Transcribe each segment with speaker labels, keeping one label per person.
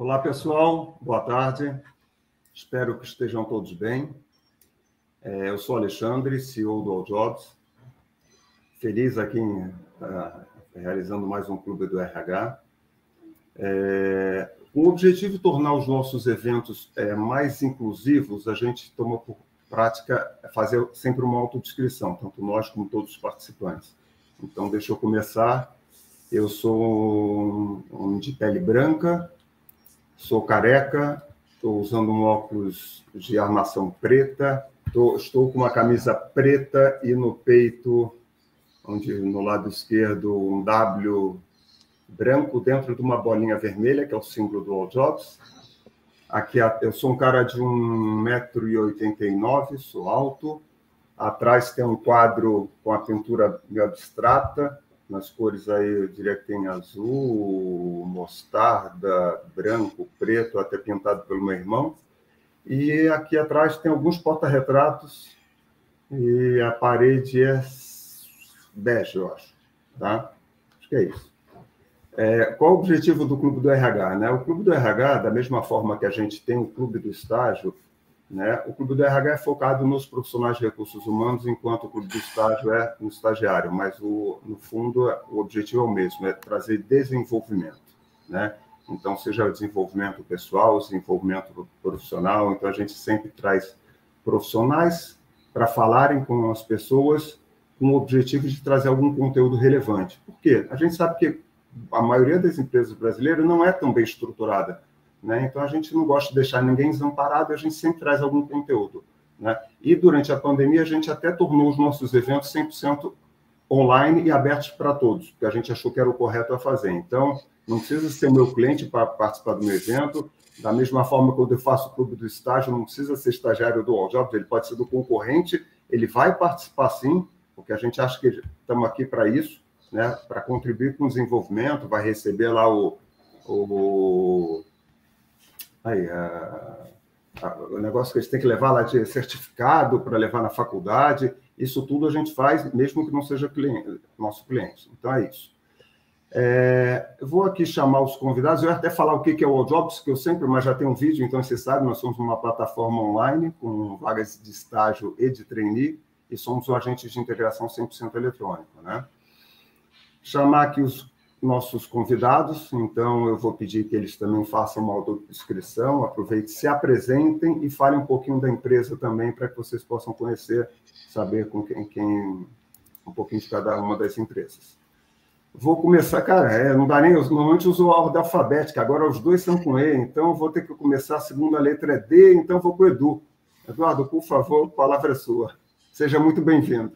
Speaker 1: Olá, pessoal. Boa tarde. Espero que estejam todos bem. É, eu sou Alexandre, CEO do All Jobs. Feliz aqui em uh, realizando mais um clube do RH. É, com o objetivo de tornar os nossos eventos é, mais inclusivos, a gente toma por prática fazer sempre uma autodescrição, tanto nós como todos os participantes. Então, deixa eu começar. Eu sou um, um de pele branca, sou careca, estou usando um óculos de armação preta, tô, estou com uma camisa preta e no peito, onde no lado esquerdo, um W branco dentro de uma bolinha vermelha, que é o símbolo do All Jobs. Aqui eu sou um cara de 1,89m, sou alto. Atrás tem um quadro com a pintura meio abstrata, nas cores aí, eu diria que tem azul, mostarda, branco, preto, até pintado pelo meu irmão. E aqui atrás tem alguns porta-retratos e a parede é bege, eu acho. Tá? Acho que é isso. É, qual o objetivo do Clube do RH? Né? O Clube do RH, da mesma forma que a gente tem o Clube do Estágio, né? o Clube do RH é focado nos profissionais de recursos humanos, enquanto o Clube do Estágio é no estagiário, mas o, no fundo o objetivo é o mesmo, é trazer desenvolvimento. Né? Então, seja o desenvolvimento pessoal, o desenvolvimento profissional, então a gente sempre traz profissionais para falarem com as pessoas com o objetivo de trazer algum conteúdo relevante. Por quê? A gente sabe que a maioria das empresas brasileiras não é tão bem estruturada. Né? Então, a gente não gosta de deixar ninguém desamparado, a gente sempre traz algum conteúdo. Né? E durante a pandemia, a gente até tornou os nossos eventos 100% online e abertos para todos, porque a gente achou que era o correto a fazer. Então, não precisa ser meu cliente para participar do meu evento. Da mesma forma, quando eu faço o clube do estágio, não precisa ser estagiário do All Jobs, ele pode ser do concorrente, ele vai participar sim, porque a gente acha que estamos aqui para isso né, para contribuir com o desenvolvimento, vai receber lá o, o, aí, a, a, o negócio que a gente tem que levar lá de certificado para levar na faculdade. Isso tudo a gente faz, mesmo que não seja cliente, nosso cliente. Então é isso. É, vou aqui chamar os convidados, eu até falar o que é o Jobs, que eu sempre, mas já tem um vídeo, então você sabe, nós somos uma plataforma online com vagas de estágio e de trainee, e somos um agente de integração 100% eletrônico, né? chamar aqui os nossos convidados, então eu vou pedir que eles também façam uma autodescrição, aproveitem, se apresentem e falem um pouquinho da empresa também, para que vocês possam conhecer, saber com quem, quem um pouquinho de cada uma das empresas. Vou começar, cara, é, não dá nem, eu normalmente uso a ordem alfabética, agora os dois são com E, então vou ter que começar, a segunda letra é D, então vou com o Edu. Eduardo, por favor, a palavra é sua. Seja muito bem-vindo.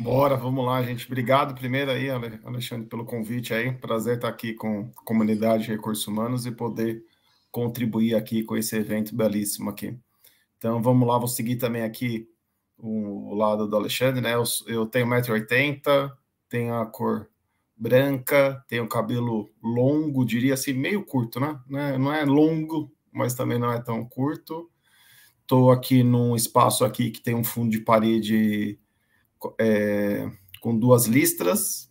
Speaker 2: Bora, vamos lá, gente. Obrigado primeiro aí, Alexandre, pelo convite aí. Prazer estar aqui com a comunidade de recursos humanos e poder contribuir aqui com esse evento belíssimo aqui. Então, vamos lá, vou seguir também aqui o, lado do Alexandre, né? Eu, eu tenho 1,80m, tenho a cor branca, tenho cabelo longo, diria assim, meio curto, né? Não é longo, mas também não é tão curto. Estou aqui num espaço aqui que tem um fundo de parede é, com duas listras.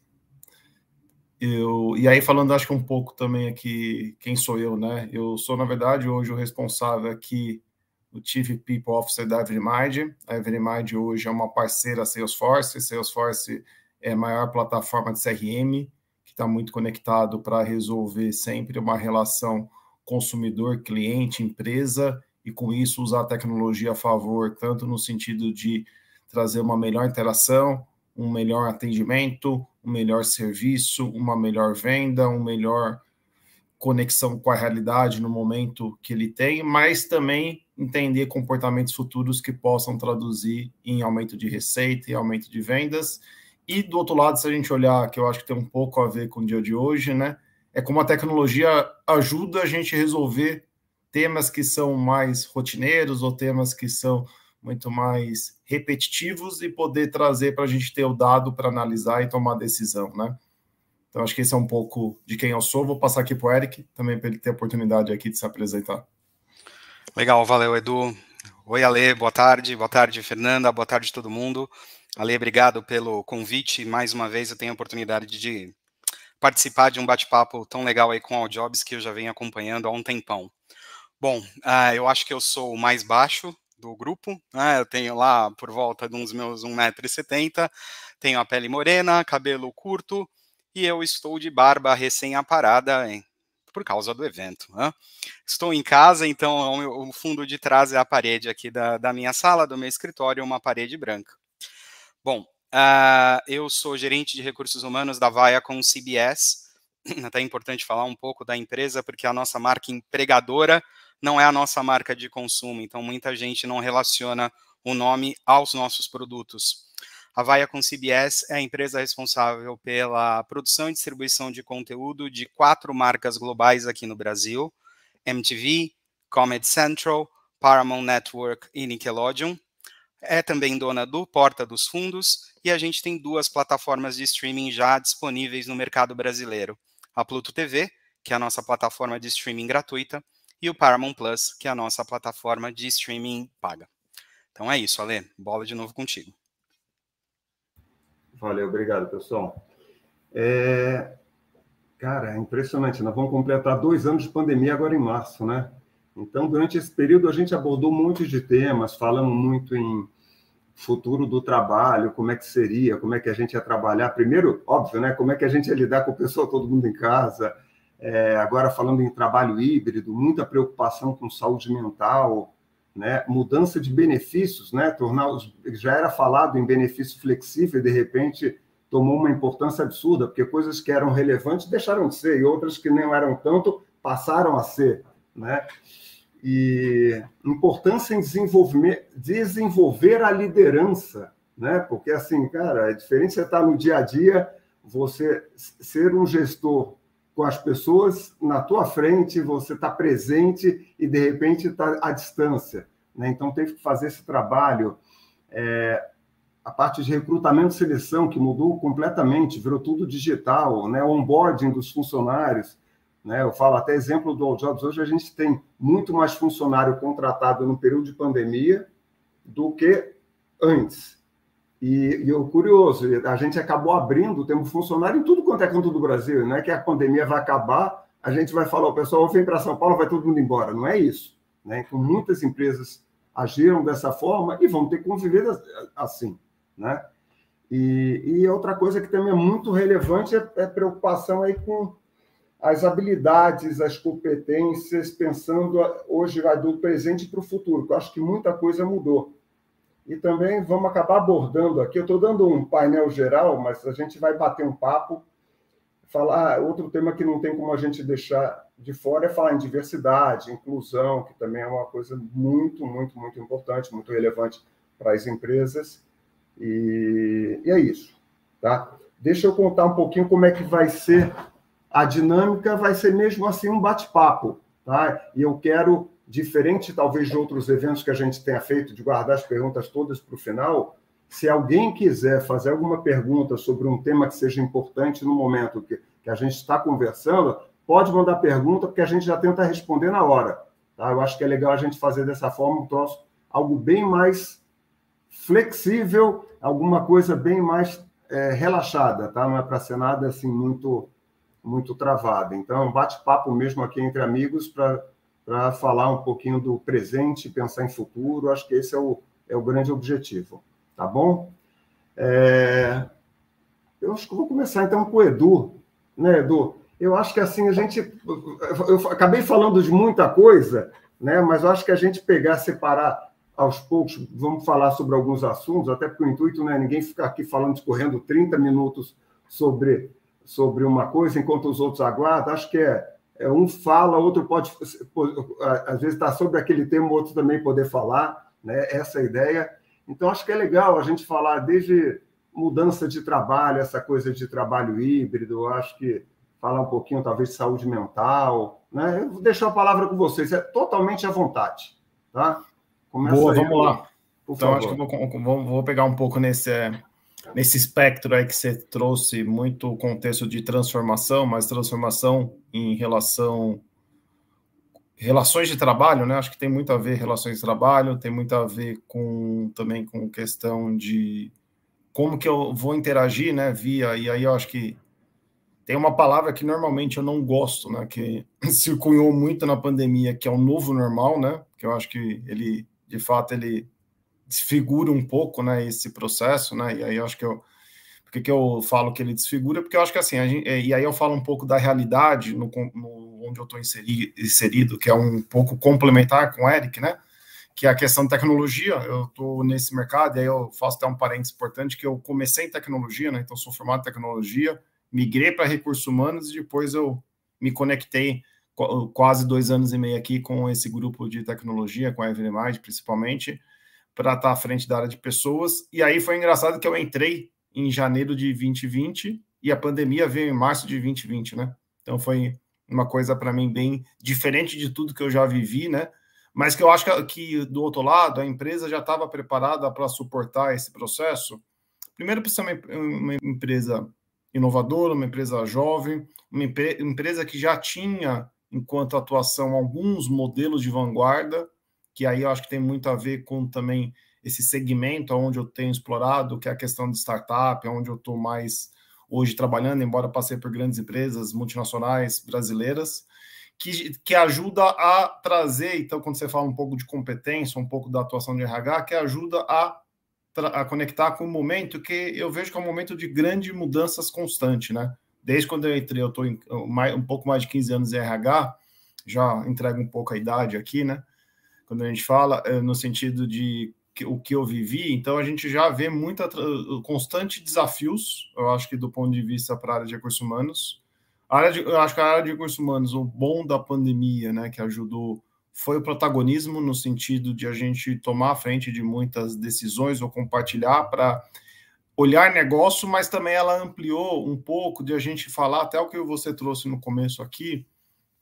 Speaker 2: Eu, e aí, falando, acho que um pouco também aqui, quem sou eu, né? Eu sou, na verdade, hoje o responsável aqui, o Chief People Officer da Evermind. A Evermind hoje é uma parceira Salesforce. Salesforce é a maior plataforma de CRM, que está muito conectado para resolver sempre uma relação consumidor, cliente, empresa, e com isso usar a tecnologia a favor, tanto no sentido de trazer uma melhor interação, um melhor atendimento, um melhor serviço, uma melhor venda, um melhor conexão com a realidade no momento que ele tem, mas também entender comportamentos futuros que possam traduzir em aumento de receita e aumento de vendas. E do outro lado, se a gente olhar, que eu acho que tem um pouco a ver com o dia de hoje, né? É como a tecnologia ajuda a gente a resolver temas que são mais rotineiros ou temas que são muito mais repetitivos e poder trazer para a gente ter o dado para analisar e tomar decisão, né? Então, acho que esse é um pouco de quem eu sou. Vou passar aqui para o Eric, também para ele ter a oportunidade aqui de se apresentar.
Speaker 3: Legal, valeu, Edu. Oi, Ale, boa tarde. Boa tarde, Fernanda. Boa tarde, todo mundo. Ale, obrigado pelo convite. Mais uma vez, eu tenho a oportunidade de participar de um bate-papo tão legal aí com o Jobs que eu já venho acompanhando há um tempão. Bom, uh, eu acho que eu sou o mais baixo do grupo, né? Eu tenho lá por volta de uns meus 1,70m, tenho a pele morena, cabelo curto e eu estou de barba recém-aparada por causa do evento. Né? Estou em casa, então o, fundo de trás é a parede aqui da, da minha sala, do meu escritório, uma parede branca. Bom, uh, eu sou gerente de recursos humanos da Vaia com CBS. Até é importante falar um pouco da empresa, porque a nossa marca empregadora não é a nossa marca de consumo, então muita gente não relaciona o nome aos nossos produtos. A Vaia com CBS é a empresa responsável pela produção e distribuição de conteúdo de quatro marcas globais aqui no Brasil: MTV, Comedy Central, Paramount Network e Nickelodeon. É também dona do Porta dos Fundos e a gente tem duas plataformas de streaming já disponíveis no mercado brasileiro: a Pluto TV, que é a nossa plataforma de streaming gratuita, e o Paramount Plus, que é a nossa plataforma de streaming paga. Então é isso, Ale. Bola de novo contigo.
Speaker 1: Valeu, obrigado, pessoal. É... Cara, é impressionante. Nós vamos completar dois anos de pandemia agora em março, né? Então, durante esse período, a gente abordou um monte de temas, falamos muito em futuro do trabalho, como é que seria, como é que a gente ia trabalhar. Primeiro, óbvio, né? Como é que a gente ia lidar com o pessoal, todo mundo em casa, é, agora falando em trabalho híbrido, muita preocupação com saúde mental, né? mudança de benefícios, né? tornar os, já era falado em benefício flexível e de repente tomou uma importância absurda, porque coisas que eram relevantes deixaram de ser e outras que não eram tanto passaram a ser, né? E importância em desenvolver, desenvolver a liderança, né? Porque assim, cara, é diferente você estar no dia a dia, você ser um gestor com as pessoas na tua frente, você está presente e de repente está à distância. Né? Então teve que fazer esse trabalho. É, a parte de recrutamento e seleção, que mudou completamente, virou tudo digital, né? o onboarding dos funcionários. Né? Eu falo até exemplo do All Jobs, hoje a gente tem muito mais funcionário contratado no período de pandemia do que antes. E, e o curioso, a gente acabou abrindo, temos funcionário em tudo quanto é canto do Brasil. Não é que a pandemia vai acabar, a gente vai falar, o pessoal vem para São Paulo, vai todo mundo embora. Não é isso. Né? Então, muitas empresas agiram dessa forma e vão ter que conviver assim. Né? E, e outra coisa que também é muito relevante é, é preocupação aí com as habilidades, as competências, pensando hoje do presente para o futuro, eu acho que muita coisa mudou e também vamos acabar abordando aqui. Eu estou dando um painel geral, mas a gente vai bater um papo. Falar ah, outro tema que não tem como a gente deixar de fora é falar em diversidade, inclusão, que também é uma coisa muito, muito, muito importante, muito relevante para as empresas. E, e é isso, tá? Deixa eu contar um pouquinho como é que vai ser a dinâmica. Vai ser mesmo assim um bate-papo, tá? E eu quero diferente talvez de outros eventos que a gente tenha feito, de guardar as perguntas todas para o final, se alguém quiser fazer alguma pergunta sobre um tema que seja importante no momento que, que a gente está conversando, pode mandar pergunta, porque a gente já tenta responder na hora. Tá? Eu acho que é legal a gente fazer dessa forma um troço, algo bem mais flexível, alguma coisa bem mais é, relaxada, tá? Não é para ser nada assim muito muito travada. Então, bate-papo mesmo aqui entre amigos para para falar um pouquinho do presente, pensar em futuro. Acho que esse é o, é o grande objetivo. Tá bom? É... Eu acho que vou começar então com o Edu. Né, Edu? Eu acho que assim a gente. Eu acabei falando de muita coisa, né, mas eu acho que a gente pegar, separar aos poucos, vamos falar sobre alguns assuntos, até porque o intuito não é ninguém ficar aqui falando, discorrendo 30 minutos sobre, sobre uma coisa enquanto os outros aguardam. Acho que é um fala, outro pode, às vezes está sobre aquele tema, outro também poder falar, né? Essa é ideia. Então, acho que é legal a gente falar desde mudança de trabalho, essa coisa de trabalho híbrido, acho que falar um pouquinho, talvez, de saúde mental, né? Eu vou deixar a palavra com vocês, é totalmente à vontade, tá?
Speaker 2: Começa Boa, aí, vamos lá. Então, favor. acho que vou, vou, pegar um pouco nesse, nesse espectro aí que você trouxe muito contexto de transformação, mas transformação em relação relações de trabalho, né? Acho que tem muito a ver relações de trabalho, tem muito a ver com também com questão de como que eu vou interagir, né? Via e aí eu acho que tem uma palavra que normalmente eu não gosto, né, que circunhou muito na pandemia, que é o novo normal, né, que eu acho que ele, de fato, ele desfigura um pouco, né, esse processo, né, e aí eu acho que eu, porque que eu falo que ele desfigura? Porque eu acho que assim, gente, e aí eu falo um pouco da realidade no, no onde eu estou inserido, inserido, que é um pouco complementar com o Eric, né, que é a questão de tecnologia. Eu estou nesse mercado, e aí eu faço até um parênteses importante, que eu comecei em tecnologia, né, então sou formado em tecnologia, migrei para recursos humanos e depois eu me conectei quase dois anos e meio aqui com esse grupo de tecnologia, com a Evermind principalmente, para estar tá à frente da área de pessoas. E aí foi engraçado que eu entrei em janeiro de 2020 e a pandemia veio em março de 2020, né? Então foi uma coisa para mim bem diferente de tudo que eu já vivi, né? Mas que eu acho que, que do outro lado a empresa já estava preparada para suportar esse processo. Primeiro, por ser uma, uma empresa inovadora, uma empresa jovem, uma empresa que já tinha, enquanto atuação, alguns modelos de vanguarda, que aí eu acho que tem muito a ver com também esse segmento onde eu tenho explorado, que é a questão de startup, onde eu estou mais hoje trabalhando, embora passei por grandes empresas multinacionais brasileiras, que, que ajuda a trazer, então, quando você fala um pouco de competência, um pouco da atuação de RH, que ajuda a a conectar com o momento que eu vejo que é um momento de grandes mudanças constante, né? Desde quando eu entrei, eu estou um pouco mais de 15 anos em RH, já entrego um pouco a idade aqui, né? Quando a gente fala é, no sentido de que, o que eu vivi, então a gente já vê muita constante desafios, eu acho que do ponto de vista para a área de recursos humanos. A área de, eu acho que a área de recursos humanos, o bom da pandemia, né, que ajudou foi o protagonismo no sentido de a gente tomar a frente de muitas decisões ou compartilhar para olhar negócio, mas também ela ampliou um pouco de a gente falar até o que você trouxe no começo aqui,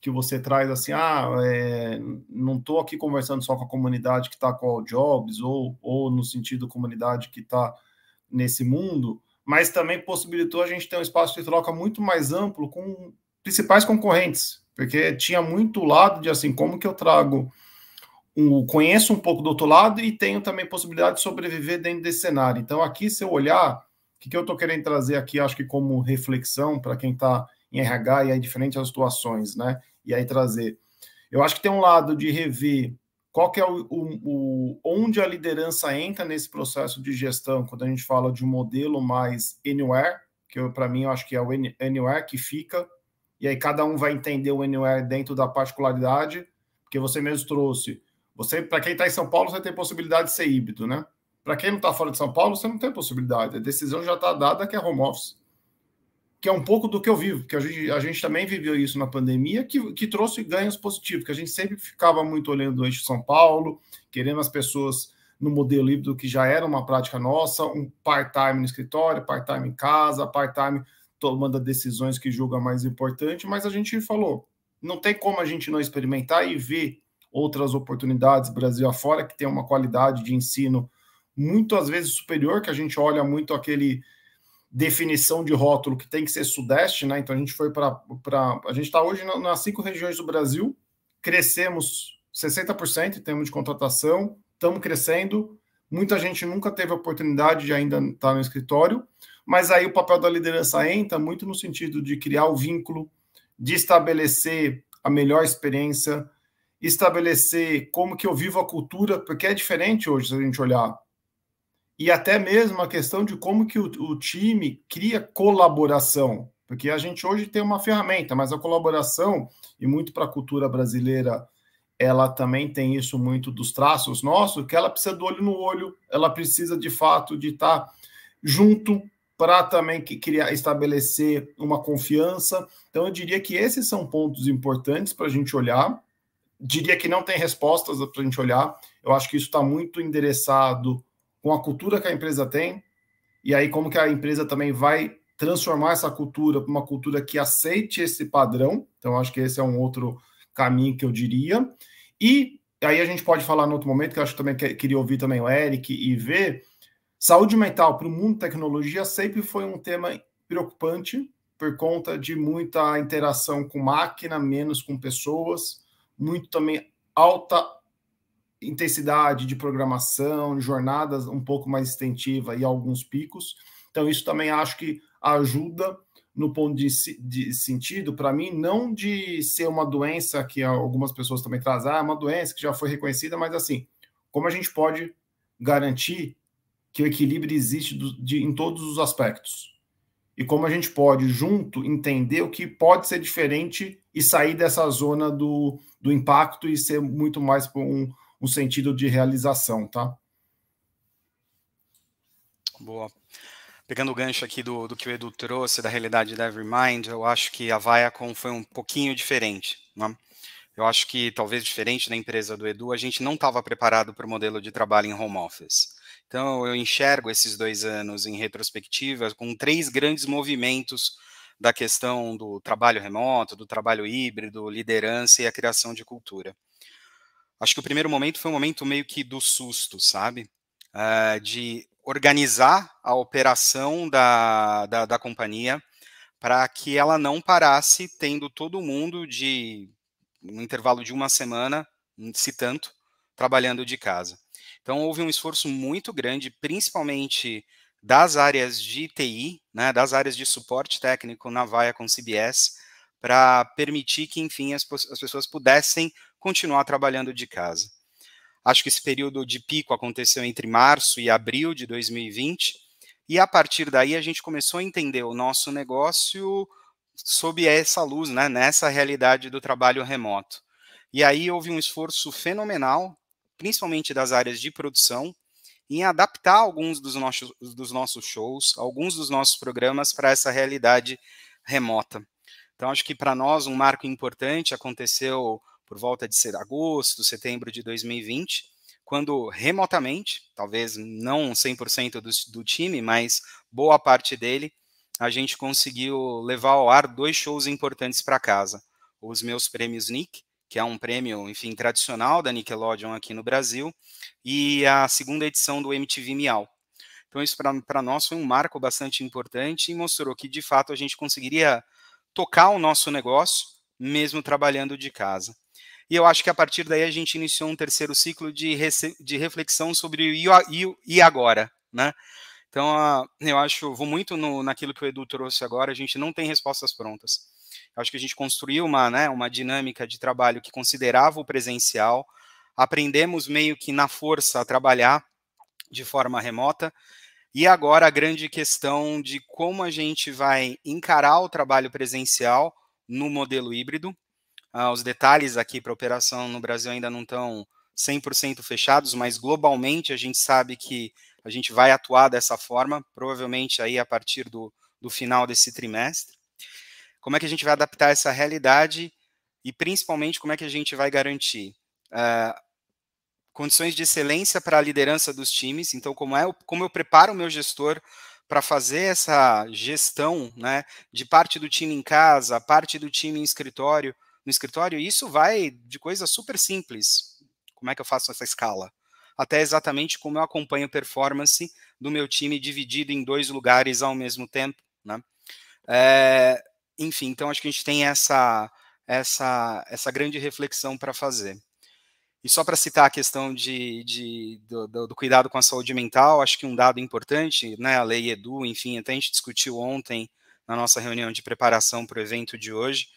Speaker 2: que você traz assim, ah, é, não estou aqui conversando só com a comunidade que está com o Jobs ou, ou no sentido comunidade que está nesse mundo, mas também possibilitou a gente ter um espaço de troca muito mais amplo com principais concorrentes, porque tinha muito lado de assim, como que eu trago um, conheço um pouco do outro lado e tenho também possibilidade de sobreviver dentro desse cenário. Então, aqui, se eu olhar, o que, que eu estou querendo trazer aqui, acho que como reflexão para quem está em RH e aí diferentes situações, né? E aí trazer. Eu acho que tem um lado de rever qual que é o, o, o onde a liderança entra nesse processo de gestão, quando a gente fala de um modelo mais anywhere, que para mim eu acho que é o anywhere que fica, e aí cada um vai entender o Anywhere dentro da particularidade, porque você mesmo trouxe. Você, para quem está em São Paulo, você tem possibilidade de ser híbrido, né? Para quem não está fora de São Paulo, você não tem possibilidade. A decisão já está dada que é home office. Que é um pouco do que eu vivo, porque a gente, a gente também viveu isso na pandemia, que, que trouxe ganhos positivos, que a gente sempre ficava muito olhando o eixo São Paulo, querendo as pessoas no modelo híbrido, que já era uma prática nossa, um part-time no escritório, part-time em casa, part-time tomando decisões que julga mais importante, mas a gente falou, não tem como a gente não experimentar e ver outras oportunidades Brasil afora que tem uma qualidade de ensino muito às vezes superior, que a gente olha muito aquele definição de rótulo que tem que ser sudeste, né? Então a gente foi para a gente está hoje nas cinco regiões do Brasil, crescemos 60% em termos de contratação, estamos crescendo. Muita gente nunca teve a oportunidade de ainda estar no escritório, mas aí o papel da liderança entra muito no sentido de criar o vínculo, de estabelecer a melhor experiência, estabelecer como que eu vivo a cultura, porque é diferente hoje se a gente olhar. E até mesmo a questão de como que o, o time cria colaboração, porque a gente hoje tem uma ferramenta, mas a colaboração, e muito para a cultura brasileira, ela também tem isso muito dos traços nossos, que ela precisa do olho no olho, ela precisa de fato de estar junto para também criar, estabelecer uma confiança. Então, eu diria que esses são pontos importantes para a gente olhar. Diria que não tem respostas para a gente olhar. Eu acho que isso está muito endereçado com a cultura que a empresa tem, e aí como que a empresa também vai transformar essa cultura para uma cultura que aceite esse padrão. Então, acho que esse é um outro caminho que eu diria. E aí a gente pode falar no outro momento, que eu acho que também queria ouvir também o Eric e ver Saúde mental para o mundo tecnologia sempre foi um tema preocupante por conta de muita interação com máquina, menos com pessoas, muito também alta intensidade de programação, jornadas um pouco mais extensiva e alguns picos. Então isso também acho que ajuda no ponto de, de sentido, para mim, não de ser uma doença que algumas pessoas também trazem, ah, é uma doença que já foi reconhecida, mas assim, como a gente pode garantir que o equilíbrio existe do, de, em todos os aspectos? E como a gente pode, junto, entender o que pode ser diferente e sair dessa zona do, do impacto e ser muito mais um, um sentido de realização, tá?
Speaker 3: Boa. Pegando o gancho aqui do, do que o Edu trouxe, da realidade da Evermind, eu acho que a Viacom foi um pouquinho diferente. Né? Eu acho que, talvez diferente da empresa do Edu, a gente não estava preparado para o modelo de trabalho em home office. Então, eu enxergo esses dois anos em retrospectiva com três grandes movimentos da questão do trabalho remoto, do trabalho híbrido, liderança e a criação de cultura. Acho que o primeiro momento foi um momento meio que do susto, sabe? Uh, de organizar a operação da, da, da companhia para que ela não parasse tendo todo mundo de um intervalo de uma semana, se tanto, trabalhando de casa. Então houve um esforço muito grande, principalmente das áreas de TI, né, das áreas de suporte técnico na Vaia com CBS, para permitir que, enfim, as, as pessoas pudessem continuar trabalhando de casa. Acho que esse período de pico aconteceu entre março e abril de 2020, e a partir daí a gente começou a entender o nosso negócio sob essa luz, né, nessa realidade do trabalho remoto. E aí houve um esforço fenomenal, principalmente das áreas de produção, em adaptar alguns dos nossos, dos nossos shows, alguns dos nossos programas para essa realidade remota. Então, acho que para nós um marco importante aconteceu por volta de ser agosto, setembro de 2020, quando remotamente, talvez não 100% do, do time, mas boa parte dele, a gente conseguiu levar ao ar dois shows importantes para casa. Os meus prêmios Nick, que é um prêmio, enfim, tradicional da Nickelodeon aqui no Brasil, e a segunda edição do MTV Miau. Então, isso para nós foi um marco bastante importante e mostrou que, de fato, a gente conseguiria tocar o nosso negócio, mesmo trabalhando de casa. E eu acho que a partir daí a gente iniciou um terceiro ciclo de, de reflexão sobre o e agora, né? Então, eu acho, vou muito no, naquilo que o Edu trouxe agora, a gente não tem respostas prontas. Eu acho que a gente construiu uma, né, uma dinâmica de trabalho que considerava o presencial, aprendemos meio que na força a trabalhar de forma remota, e agora a grande questão de como a gente vai encarar o trabalho presencial no modelo híbrido, ah, os detalhes aqui para operação no Brasil ainda não estão 100% fechados, mas globalmente a gente sabe que a gente vai atuar dessa forma, provavelmente aí a partir do, do final desse trimestre. Como é que a gente vai adaptar essa realidade e principalmente como é que a gente vai garantir uh, condições de excelência para a liderança dos times. Então, como é como eu preparo o meu gestor para fazer essa gestão, né, de parte do time em casa, parte do time em escritório, no escritório, isso vai de coisa super simples. Como é que eu faço essa escala? Até exatamente como eu acompanho performance do meu time dividido em dois lugares ao mesmo tempo, né? É, enfim, então acho que a gente tem essa essa essa grande reflexão para fazer. E só para citar a questão de, de do, do, cuidado com a saúde mental, acho que um dado importante, né, a lei Edu, enfim, até a gente discutiu ontem na nossa reunião de preparação para o evento de hoje,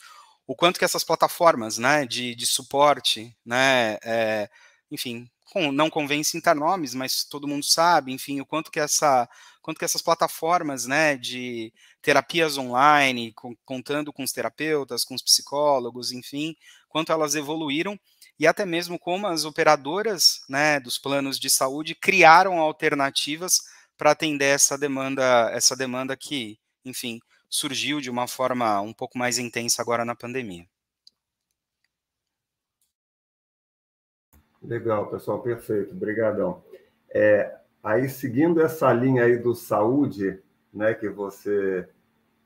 Speaker 3: o quanto que essas plataformas né, de, de suporte, né, é, enfim, com, não convém citar nomes, mas todo mundo sabe, enfim, o quanto que essa quanto que essas plataformas né, de terapias online, com, contando com os terapeutas, com os psicólogos, enfim, quanto elas evoluíram e até mesmo como as operadoras né, dos planos de saúde criaram alternativas para atender essa demanda, essa demanda que, enfim, surgiu de uma forma um pouco mais intensa agora na pandemia.
Speaker 1: Legal, pessoal, perfeito, obrigadão. É, aí, seguindo essa linha aí do saúde, né, que você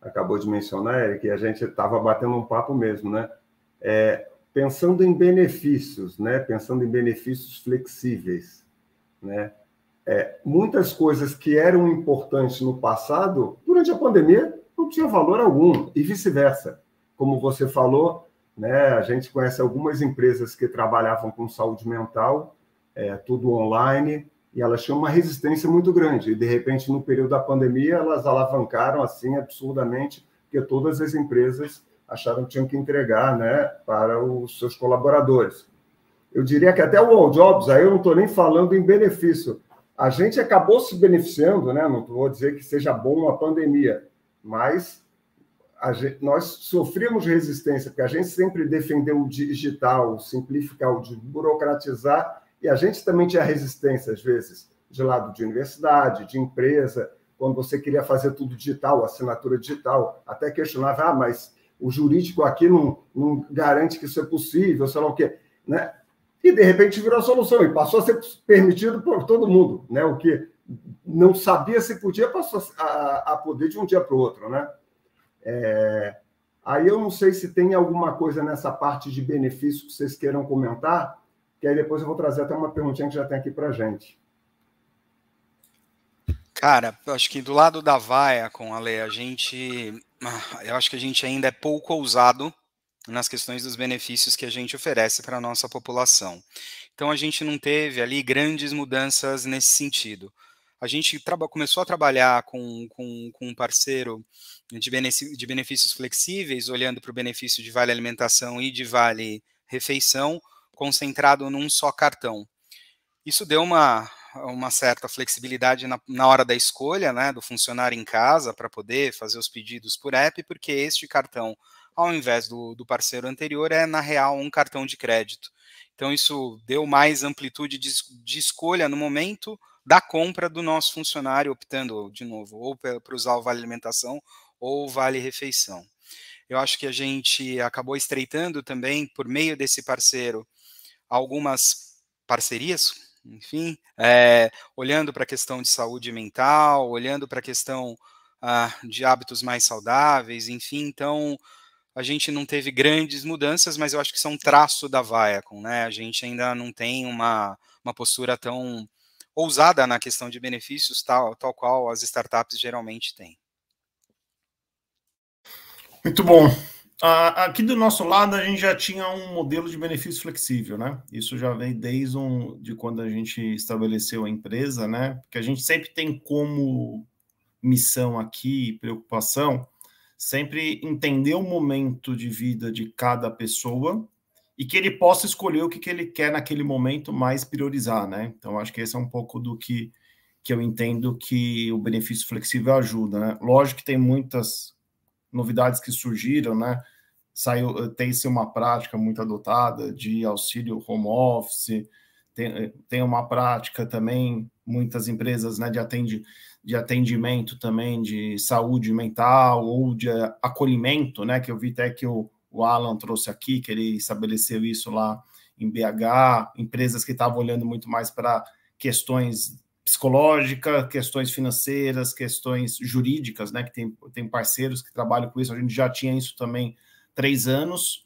Speaker 1: acabou de mencionar, Eric, a gente estava batendo um papo mesmo, né? É, pensando em benefícios, né? Pensando em benefícios flexíveis, né? É, muitas coisas que eram importantes no passado, durante a pandemia, não tinha valor algum, e vice-versa. Como você falou, né, a gente conhece algumas empresas que trabalhavam com saúde mental, é, tudo online, e elas tinham uma resistência muito grande. E, de repente, no período da pandemia, elas alavancaram assim absurdamente, porque todas as empresas acharam que tinham que entregar né, para os seus colaboradores. Eu diria que até o All Jobs, aí eu não estou nem falando em benefício. A gente acabou se beneficiando, né? não vou dizer que seja bom a pandemia, mas gente, nós sofremos resistência, porque a gente sempre defendeu o digital, simplificar, o de burocratizar, e a gente também tinha resistência, às vezes, de lado de universidade, de empresa, quando você queria fazer tudo digital, assinatura digital, até questionava, ah, mas o jurídico aqui não, não garante que isso é possível, sei lá o quê. Né? E, de repente, virou a solução e passou a ser permitido por todo mundo. Né? O que não sabia se podia, passou a, a poder de um dia para o outro. Né? É, aí eu não sei se tem alguma coisa nessa parte de benefício que vocês queiram comentar, que aí depois eu vou trazer até uma perguntinha que já tem aqui para gente.
Speaker 3: Cara, acho que do lado da vaia com a lei, a gente. Eu acho que a gente ainda é pouco ousado nas questões dos benefícios que a gente oferece para a nossa população. Então a gente não teve ali grandes mudanças nesse sentido. A gente começou a trabalhar com, com, com um parceiro de, de benefícios flexíveis, olhando para o benefício de vale alimentação e de vale refeição, concentrado num só cartão. Isso deu uma, uma certa flexibilidade na, na hora da escolha né, do funcionário em casa para poder fazer os pedidos por app, porque este cartão, ao invés do, do parceiro anterior, é na real um cartão de crédito. Então, isso deu mais amplitude de, de escolha no momento da compra do nosso funcionário, optando, de novo, ou para usar o Vale Alimentação ou o Vale Refeição. Eu acho que a gente acabou estreitando também, por meio desse parceiro, algumas parcerias, enfim, é, olhando para a questão de saúde mental, olhando para a questão ah, de hábitos mais saudáveis, enfim, então a gente não teve grandes mudanças, mas eu acho que são é um traço da Viacom, né? A gente ainda não tem uma, uma postura tão ousada na questão de benefícios, tal, tal qual as startups geralmente têm.
Speaker 2: Muito bom. aqui do nosso lado, a gente já tinha um modelo de benefício flexível, né? Isso já vem desde um, de quando a gente estabeleceu a empresa, né? Porque a gente sempre tem como missão aqui, preocupação, sempre entender o momento de vida de cada pessoa e que ele possa escolher o que, que ele quer naquele momento mais priorizar, né? Então, acho que esse é um pouco do que, que eu entendo que o benefício flexível ajuda, né? Lógico que tem muitas novidades que surgiram, né? Saiu, tem-se uma prática muito adotada de auxílio home office, tem, tem uma prática também, muitas empresas né, de, atendi, de atendimento também de saúde mental ou de acolhimento, né? Que eu vi até que o, o Alan trouxe aqui, que ele estabeleceu isso lá em BH, empresas que estavam olhando muito mais para questões psicológica, questões financeiras, questões jurídicas, né? Que tem, tem parceiros que trabalham com isso. A gente já tinha isso também três anos.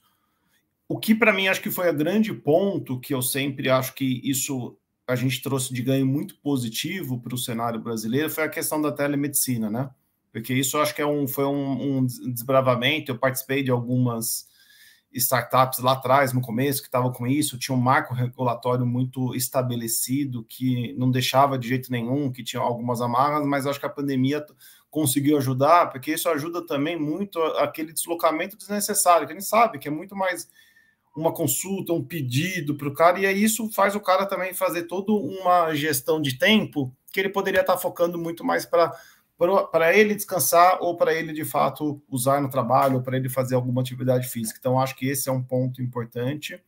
Speaker 2: O que para mim acho que foi o grande ponto que eu sempre acho que isso a gente trouxe de ganho muito positivo para o cenário brasileiro foi a questão da telemedicina, né? Porque isso acho que é um, foi um, um desbravamento. Eu participei de algumas startups lá atrás, no começo, que estavam com isso, tinha um marco regulatório muito estabelecido, que não deixava de jeito nenhum, que tinha algumas amarras, mas acho que a pandemia conseguiu ajudar, porque isso ajuda também muito aquele deslocamento desnecessário, que a gente sabe que é muito mais uma consulta, um pedido para o cara, e aí isso faz o cara também fazer toda uma gestão de tempo que ele poderia estar focando muito mais para para ele descansar ou para ele de fato usar no trabalho ou para ele fazer alguma atividade física. Então, acho que esse é um ponto importante.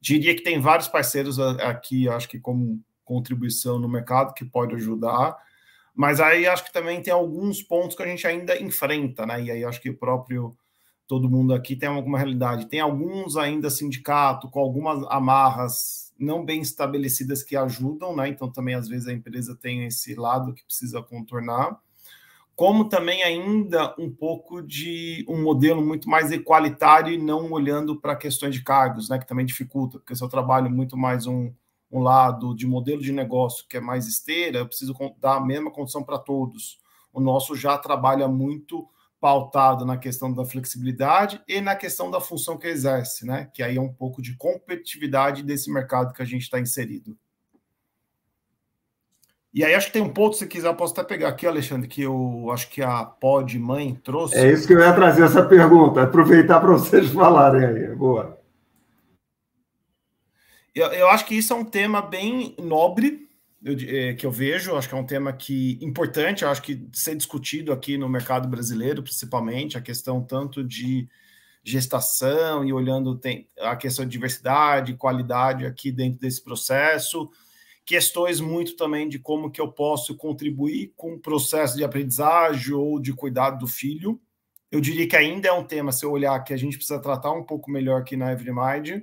Speaker 2: Diria que tem vários parceiros aqui, acho que como contribuição no mercado que pode ajudar, mas aí acho que também tem alguns pontos que a gente ainda enfrenta, né? E aí acho que o próprio todo mundo aqui tem alguma realidade. Tem alguns ainda sindicato com algumas amarras não bem estabelecidas que ajudam, né? Então também às vezes a empresa tem esse lado que precisa contornar como também ainda um pouco de um modelo muito mais equalitário e não olhando para questões de cargos, né, que também dificulta, porque se eu trabalho muito mais um, um lado de modelo de negócio que é mais esteira, eu preciso dar a mesma condição para todos. O nosso já trabalha muito pautado na questão da flexibilidade e na questão da função que exerce, né? Que aí é um pouco de competitividade desse mercado que a gente está inserido. E aí acho que tem um ponto, se quiser, eu posso até pegar aqui, Alexandre, que eu acho que a Pod Mãe trouxe.
Speaker 1: É isso que eu ia trazer essa pergunta, aproveitar para vocês falarem aí. Boa.
Speaker 2: Eu, eu acho que isso é um tema bem nobre, eu, é, que eu vejo, acho que é um tema que importante, acho que ser discutido aqui no mercado brasileiro, principalmente, a questão tanto de gestação e olhando tem, a questão de diversidade, qualidade aqui dentro desse processo, questões muito também de como que eu posso contribuir com o processo de aprendizagem ou de cuidado do filho. Eu diria que ainda é um tema, se eu olhar, que a gente precisa tratar um pouco melhor aqui na Evermind,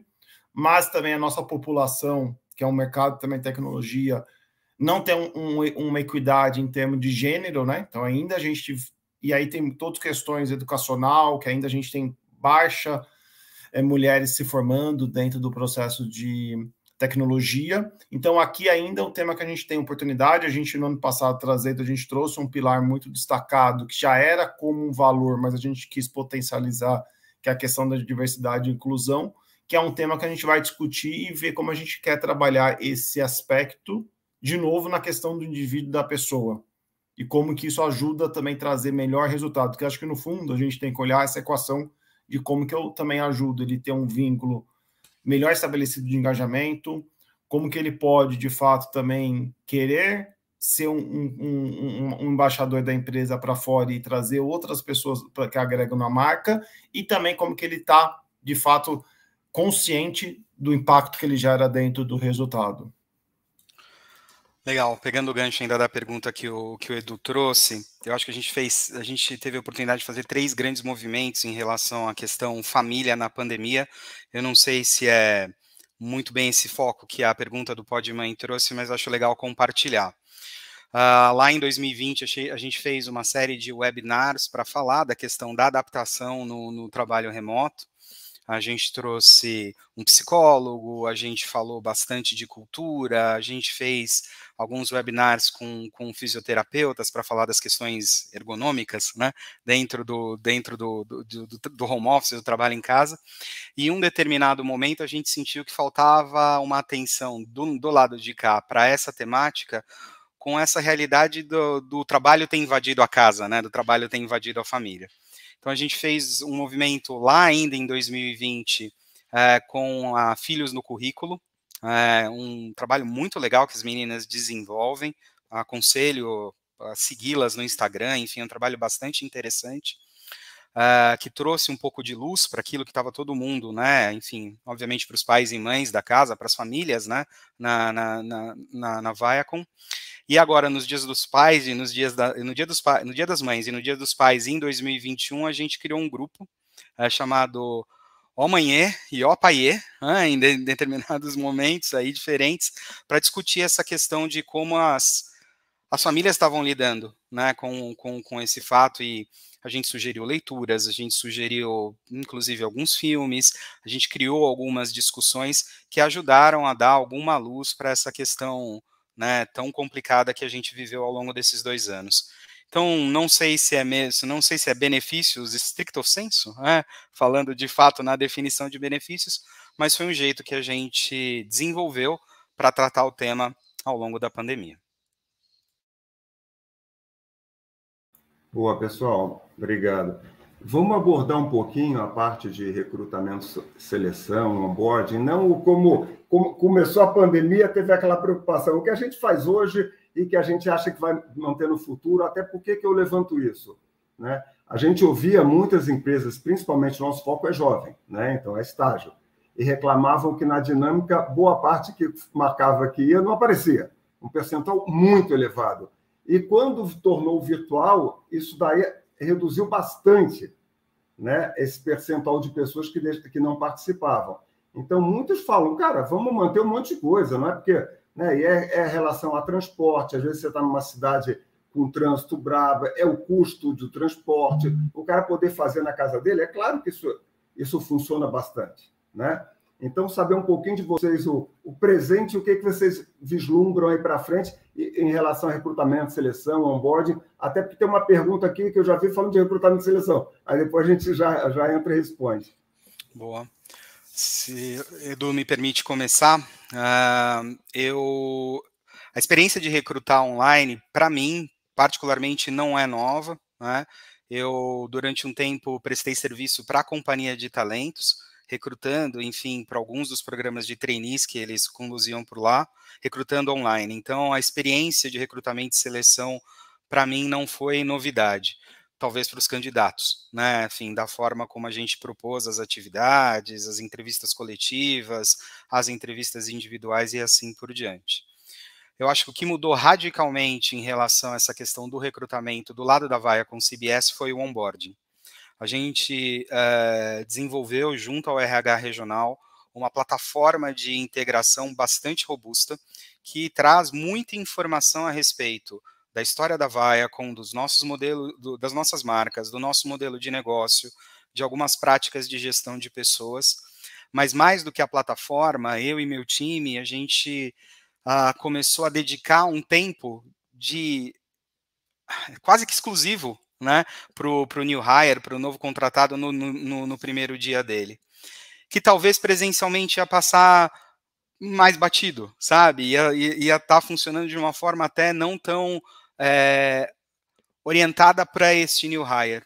Speaker 2: mas também a nossa população, que é um mercado também tecnologia, não tem um, um, uma equidade em termos de gênero, né? Então ainda a gente e aí tem todas questões educacional, que ainda a gente tem baixa é, mulheres se formando dentro do processo de tecnologia. Então aqui ainda é um tema que a gente tem oportunidade. A gente no ano passado trazendo, a gente trouxe um pilar muito destacado que já era como um valor, mas a gente quis potencializar, que é a questão da diversidade e inclusão, que é um tema que a gente vai discutir e ver como a gente quer trabalhar esse aspecto de novo na questão do indivíduo da pessoa e como que isso ajuda também a trazer melhor resultado, porque acho que no fundo a gente tem que olhar essa equação de como que eu também ajudo ele ter um vínculo melhor estabelecido de engajamento, como que ele pode de fato também querer ser um, um, um, um embaixador da empresa para fora e trazer outras pessoas que agregam na marca e também como que ele está de fato consciente do impacto que ele gera dentro do resultado.
Speaker 3: Legal, pegando o gancho ainda da pergunta que o, que o Edu trouxe, eu acho que a gente fez, a gente teve a oportunidade de fazer três grandes movimentos em relação à questão família na pandemia. Eu não sei se é muito bem esse foco que a pergunta do Podmãe trouxe, mas acho legal compartilhar. Uh, lá em 2020, a gente fez uma série de webinars para falar da questão da adaptação no, no trabalho remoto a gente trouxe um psicólogo, a gente falou bastante de cultura, a gente fez alguns webinars com, com fisioterapeutas para falar das questões ergonômicas, né, dentro do dentro do, do, do, do home office, do trabalho em casa, e em um determinado momento a gente sentiu que faltava uma atenção do, do lado de cá para essa temática, com essa realidade do, do trabalho ter invadido a casa, né, do trabalho ter invadido a família. Então a gente fez um movimento lá ainda em 2020 é, com a Filhos no Currículo, é, um trabalho muito legal que as meninas desenvolvem. Aconselho a segui-las no Instagram, enfim, é um trabalho bastante interessante. Uh, que trouxe um pouco de luz para aquilo que estava todo mundo, né? Enfim, obviamente para os pais e mães da casa, para as famílias, né? Na, na, na, na, na Viacom. E agora, nos dias dos pais e nos dias da, no, dia dos, no dia das mães e no dia dos pais em 2021, a gente criou um grupo é, chamado Ó Manhê e Ó Paiê, né, em, em determinados momentos aí diferentes, para discutir essa questão de como as, as famílias estavam lidando né, com, com, com esse fato. E a gente sugeriu leituras, a gente sugeriu inclusive alguns filmes, a gente criou algumas discussões que ajudaram a dar alguma luz para essa questão né, tão complicada que a gente viveu ao longo desses dois anos. Então, não sei se é mesmo, não sei se é benefícios stricto senso, né, falando de fato na definição de benefícios, mas foi um jeito que a gente desenvolveu para tratar o tema ao longo da pandemia.
Speaker 1: Boa, pessoal. Obrigado. Vamos abordar um pouquinho a parte de recrutamento, seleção, onboarding, não como, como começou a pandemia, teve aquela preocupação. O que a gente faz hoje e que a gente acha que vai manter no futuro, até por que eu levanto isso? Né? A gente ouvia muitas empresas, principalmente nosso foco é jovem, né? então é estágio, e reclamavam que na dinâmica, boa parte que marcava que ia não aparecia, um percentual muito elevado. E quando tornou virtual, isso daí reduziu bastante né, esse percentual de pessoas que, que não participavam. Então, muitos falam, cara, vamos manter um monte de coisa, não é porque. Né, e é, é relação a transporte, às vezes você está numa cidade com trânsito brabo, é o custo do transporte, o cara poder fazer na casa dele, é claro que isso, isso funciona bastante. Né? Então, saber um pouquinho de vocês, o, o presente, o que, que vocês vislumbram aí para frente em relação a recrutamento, seleção, onboarding, até porque tem uma pergunta aqui que eu já vi falando de recrutamento e seleção. Aí depois a gente já, já entra e responde.
Speaker 3: Boa. Se Edu me permite começar, uh, eu A experiência de recrutar online, para mim, particularmente, não é nova. Né? Eu, durante um tempo, prestei serviço para a companhia de talentos, recrutando, enfim, para alguns dos programas de trainees que eles conduziam por lá, recrutando online. Então, a experiência de recrutamento e seleção, para mim, não foi novidade talvez para os candidatos, né? Enfim, da forma como a gente propôs as atividades, as entrevistas coletivas, as entrevistas individuais e assim por diante. Eu acho que o que mudou radicalmente em relação a essa questão do recrutamento do lado da Vaia com o CBS foi o onboarding. A gente é, desenvolveu junto ao RH regional uma plataforma de integração bastante robusta que traz muita informação a respeito da história da Vaia, com dos nossos modelos, do, das nossas marcas, do nosso modelo de negócio, de algumas práticas de gestão de pessoas. Mas mais do que a plataforma, eu e meu time, a gente uh, começou a dedicar um tempo de quase que exclusivo né, para o new hire, para o novo contratado no, no, no, primeiro dia dele. Que talvez presencialmente ia passar mais batido, sabe? Ia estar tá funcionando de uma forma até não tão é, orientada para este new hire.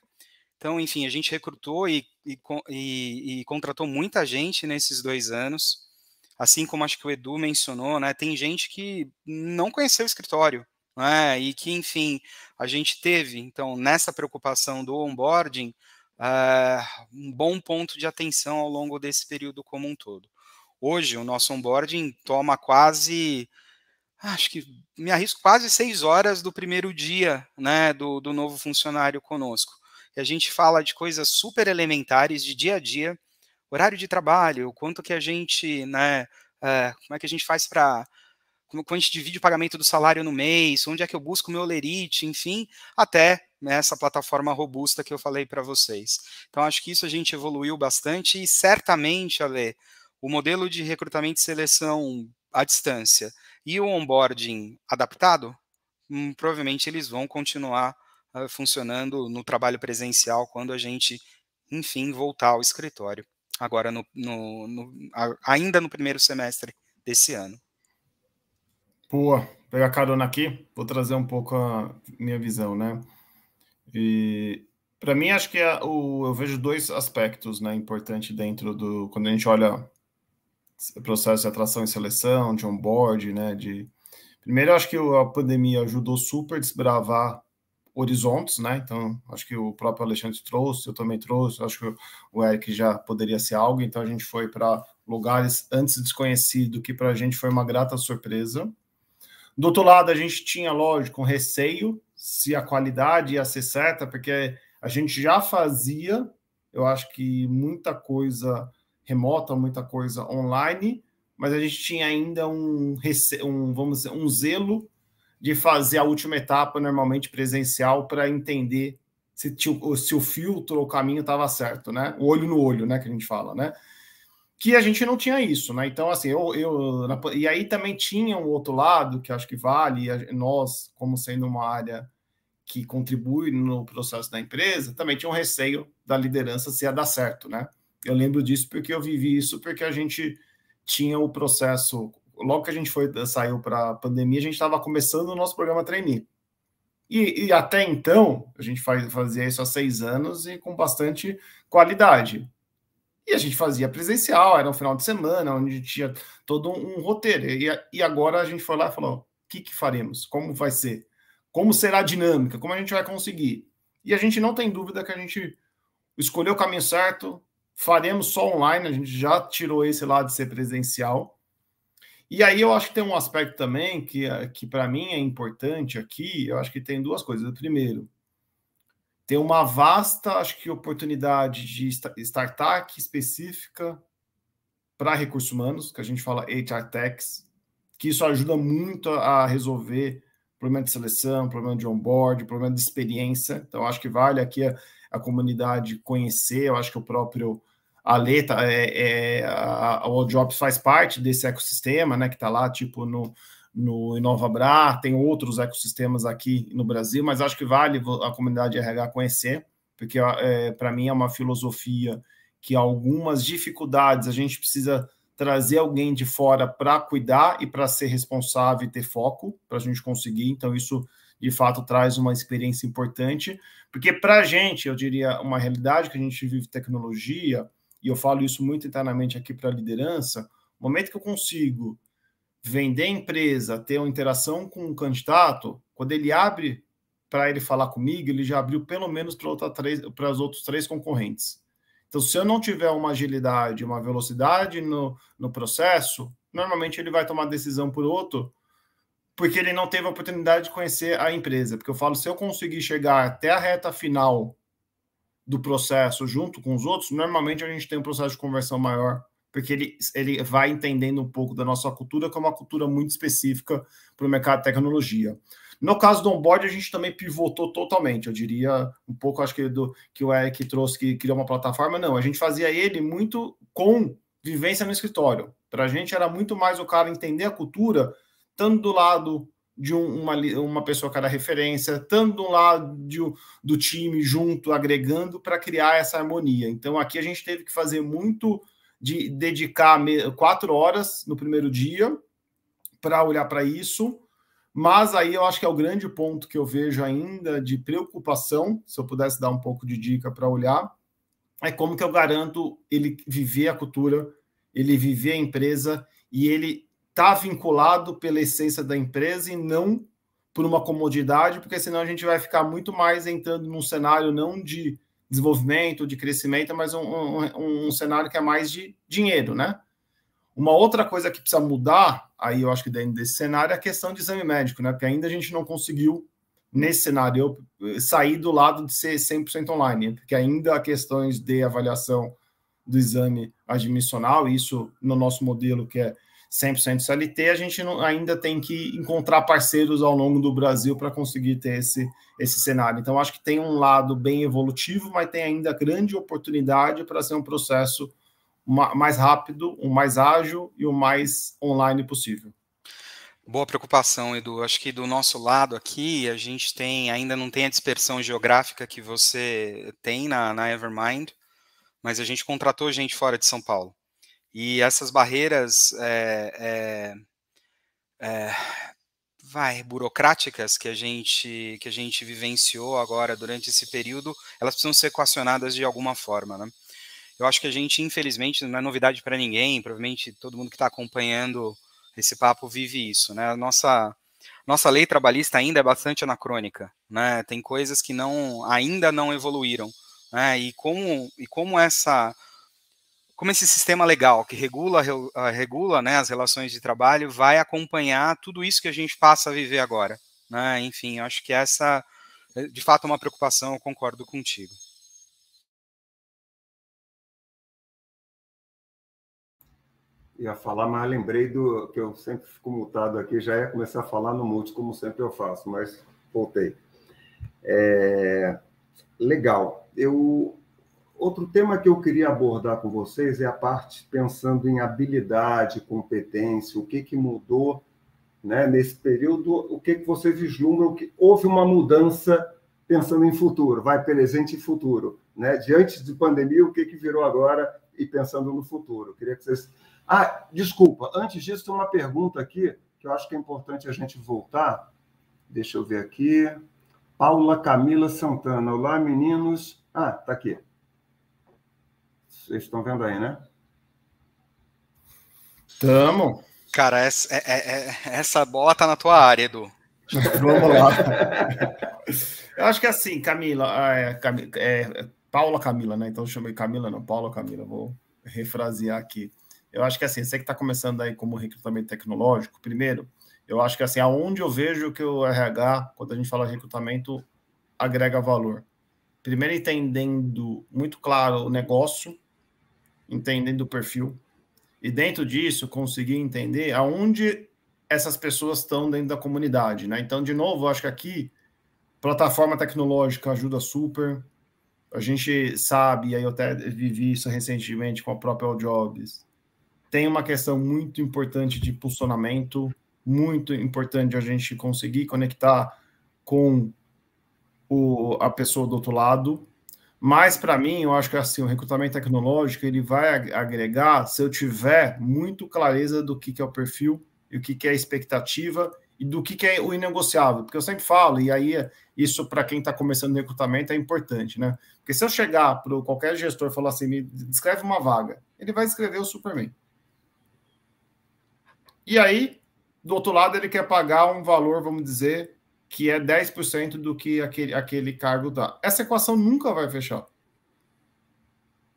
Speaker 3: Então, enfim, a gente recrutou e, e, e, e, contratou muita gente nesses dois anos. Assim como acho que o Edu mencionou, né? Tem gente que não conheceu o escritório, né? E que, enfim, a gente teve, então, nessa preocupação do onboarding, uh, um bom ponto de atenção ao longo desse período como um todo. Hoje, o nosso onboarding toma quase acho que me arrisco quase seis horas do primeiro dia né, do, do novo funcionário conosco. E a gente fala de coisas super elementares de dia a dia, horário de trabalho, quanto que a gente, né, é, como é que a gente faz para como, a gente divide o pagamento do salário no mês, onde é que eu busco o meu lerite, enfim, até nessa plataforma robusta que eu falei para vocês. Então, acho que isso a gente evoluiu bastante e certamente, Ale, o modelo de recrutamento e seleção à distância e o onboarding adaptado, hum, provavelmente eles vão continuar uh, funcionando no trabalho presencial quando a gente, enfim, voltar ao escritório, agora no, no, no ainda no primeiro semestre desse ano.
Speaker 2: Boa, pegar carona aqui, vou trazer um pouco a minha visão, né? E para mim acho que é o, eu vejo dois aspectos, né, importantes dentro do quando a gente olha processo de atração e seleção, de onboard, né? De primeiro, acho que a pandemia ajudou super a desbravar horizontes, né? Então, acho que o próprio Alexandre trouxe, eu também trouxe, acho que o Eric já poderia ser algo, então a gente foi para lugares antes desconhecidos, que para a gente foi uma grata surpresa. Do outro lado, a gente tinha, lógico, um receio se a qualidade ia ser certa, porque a gente já fazia, eu acho que muita coisa remota, muita coisa online, mas a gente tinha ainda um, um vamos dizer, um zelo de fazer a última etapa normalmente presencial para entender se, se, o filtro ou o caminho estava certo, né? O olho no olho, né? Que a gente fala, né? Que a gente não tinha isso, né? Então, assim, eu, eu na, e aí também tinha um outro lado que acho que vale, nós, como sendo uma área que contribui no processo da empresa, também tinha um receio da liderança se ia dar certo, né? Eu lembro disso porque eu vivi isso, porque a gente tinha o processo. Logo que a gente foi saiu para a pandemia, a gente estava começando o nosso programa trainee. E, e, até então, a gente faz, fazia isso há seis anos e com bastante qualidade. E a gente fazia presencial, era um final de semana, onde tinha todo um, roteiro. E, e, agora a gente foi lá e falou: o que, que faremos? Como vai ser? Como será a dinâmica? Como a gente vai conseguir? E a gente não tem dúvida que a gente escolheu o caminho certo, faremos só online, a gente já tirou esse lado de ser presencial. E aí eu acho que tem um aspecto também que, que para mim é importante aqui, eu acho que tem duas coisas. Primeiro, tem uma vasta, acho que, oportunidade de startup específica para recursos humanos, que a gente fala HR Techs, que isso ajuda muito a resolver problema de seleção, problema de onboard, problema de experiência. Então, acho que vale aqui a, a comunidade conhecer, eu acho que o próprio a Leta, é, é, a, a Jobs faz parte desse ecossistema, né, que está lá, tipo, no, no InovaBra, tem outros ecossistemas aqui no Brasil, mas acho que vale a comunidade RH conhecer, porque é, para mim é uma filosofia que algumas dificuldades a gente precisa trazer alguém de fora para cuidar e para ser responsável e ter foco para a gente conseguir. Então, isso de fato traz uma experiência importante, porque para a gente, eu diria, uma realidade que a gente vive tecnologia, e eu falo isso muito internamente aqui para a liderança, no momento que eu consigo vender a empresa, ter uma interação com o um candidato, quando ele abre para ele falar comigo, ele já abriu pelo menos para os outros três concorrentes. Então, se eu não tiver uma agilidade, uma velocidade no, no processo, normalmente ele vai tomar decisão por outro, porque ele não teve a oportunidade de conhecer a empresa. Porque eu falo, se eu conseguir chegar até a reta final do processo junto com os outros, normalmente a gente tem um processo de conversão maior, porque ele, ele vai entendendo um pouco da nossa cultura, que é uma cultura muito específica para o mercado de tecnologia. No caso do onboard, a gente também pivotou totalmente, eu diria um pouco, acho que do que o Eric trouxe, que criou uma plataforma, não, a gente fazia ele muito com vivência no escritório. Para a gente era muito mais o cara entender a cultura, tanto do lado de um, uma, uma pessoa que era referência, tanto do lado de, do time junto, agregando para criar essa harmonia. Então aqui a gente teve que fazer muito de dedicar quatro horas no primeiro dia para olhar para isso. Mas aí eu acho que é o grande ponto que eu vejo ainda de preocupação, se eu pudesse dar um pouco de dica para olhar, é como que eu garanto ele viver a cultura, ele viver a empresa e ele tá vinculado pela essência da empresa e não por uma comodidade, porque senão a gente vai ficar muito mais entrando num cenário não de desenvolvimento, de crescimento, mas um, um, um cenário que é mais de dinheiro, né? Uma outra coisa que precisa mudar, aí eu acho que dentro desse cenário, é a questão de exame médico, né? Porque ainda a gente não conseguiu, nesse cenário, sair do lado de ser 100% online, porque ainda há questões de avaliação do exame admissional, isso no nosso modelo que é 100% CLT, a gente não, ainda tem que encontrar parceiros ao longo do Brasil para conseguir ter esse, esse cenário. Então, acho que tem um lado bem evolutivo, mas tem ainda grande oportunidade para ser um processo mais rápido, o mais ágil e o mais online possível.
Speaker 3: Boa preocupação, Edu. Acho que do nosso lado aqui, a gente tem ainda não tem a dispersão geográfica que você tem na, na Evermind, mas a gente contratou gente fora de São Paulo. E essas barreiras é, é, vai, burocráticas que a gente que a gente vivenciou agora durante esse período, elas precisam ser equacionadas de alguma forma, né? Eu acho que a gente, infelizmente, não é novidade para ninguém, provavelmente todo mundo que está acompanhando esse papo vive isso, né? A nossa, nossa lei trabalhista ainda é bastante anacrônica, né? Tem coisas que não, ainda não evoluíram, né? E como, e como essa como esse sistema legal que regula, ah, regula né, as relações de trabalho vai acompanhar tudo isso que a gente passa a viver agora. Né? Enfim, acho que essa, de fato, é uma preocupação, eu concordo contigo.
Speaker 1: ia falar, mas lembrei do que eu sempre fico mutado aqui, já ia começar a falar no mute, como sempre eu faço, mas voltei. É, legal. Eu, outro tema que eu queria abordar com vocês é a parte pensando em habilidade, competência, o que, que mudou né, nesse período, o que, que você vislumbra, que houve uma mudança pensando em futuro, vai presente e futuro. Né? Diante de pandemia, o que, que virou agora e pensando no futuro? Eu queria que vocês ah, desculpa, antes disso, tem uma pergunta aqui que eu acho que é importante a gente voltar. Deixa eu ver aqui. Paula Camila Santana. Olá, meninos. Ah, tá aqui. Vocês estão vendo aí, né?
Speaker 2: Tamo.
Speaker 3: Cara, essa, é, é, é, essa bola tá na tua área, Edu.
Speaker 2: Vamos lá. eu acho que é assim, Camila, ah, é, é, Paula Camila, né? Então eu chamei Camila, não, Paula Camila. Vou refrasear aqui. Eu acho que assim, você que está começando aí como recrutamento tecnológico, primeiro, eu acho que assim, aonde eu vejo que o RH, quando a gente fala recrutamento, agrega valor. Primeiro, entendendo muito claro o negócio, entendendo o perfil, e dentro disso, conseguir entender aonde essas pessoas estão dentro da comunidade, né? Então, de novo, acho que aqui, plataforma tecnológica ajuda super. A gente sabe, aí eu até vivi isso recentemente com a própria Jobs, tem uma questão muito importante de impulsionamento, muito importante a gente conseguir conectar com o, a pessoa do outro lado, Mas para mim, eu acho que assim, o recrutamento tecnológico ele vai agregar se eu tiver muito clareza do que, que é o perfil e o que, que é a expectativa e do que, que é o inegociável. Porque eu sempre falo, e aí isso para quem está começando o recrutamento é importante, né? Porque se eu chegar para qualquer gestor e falar assim, me descreve uma vaga, ele vai escrever o Superman. E aí, do outro lado, ele quer pagar um valor, vamos dizer, que é 10% do que aquele, aquele cargo dá. Essa equação nunca vai fechar.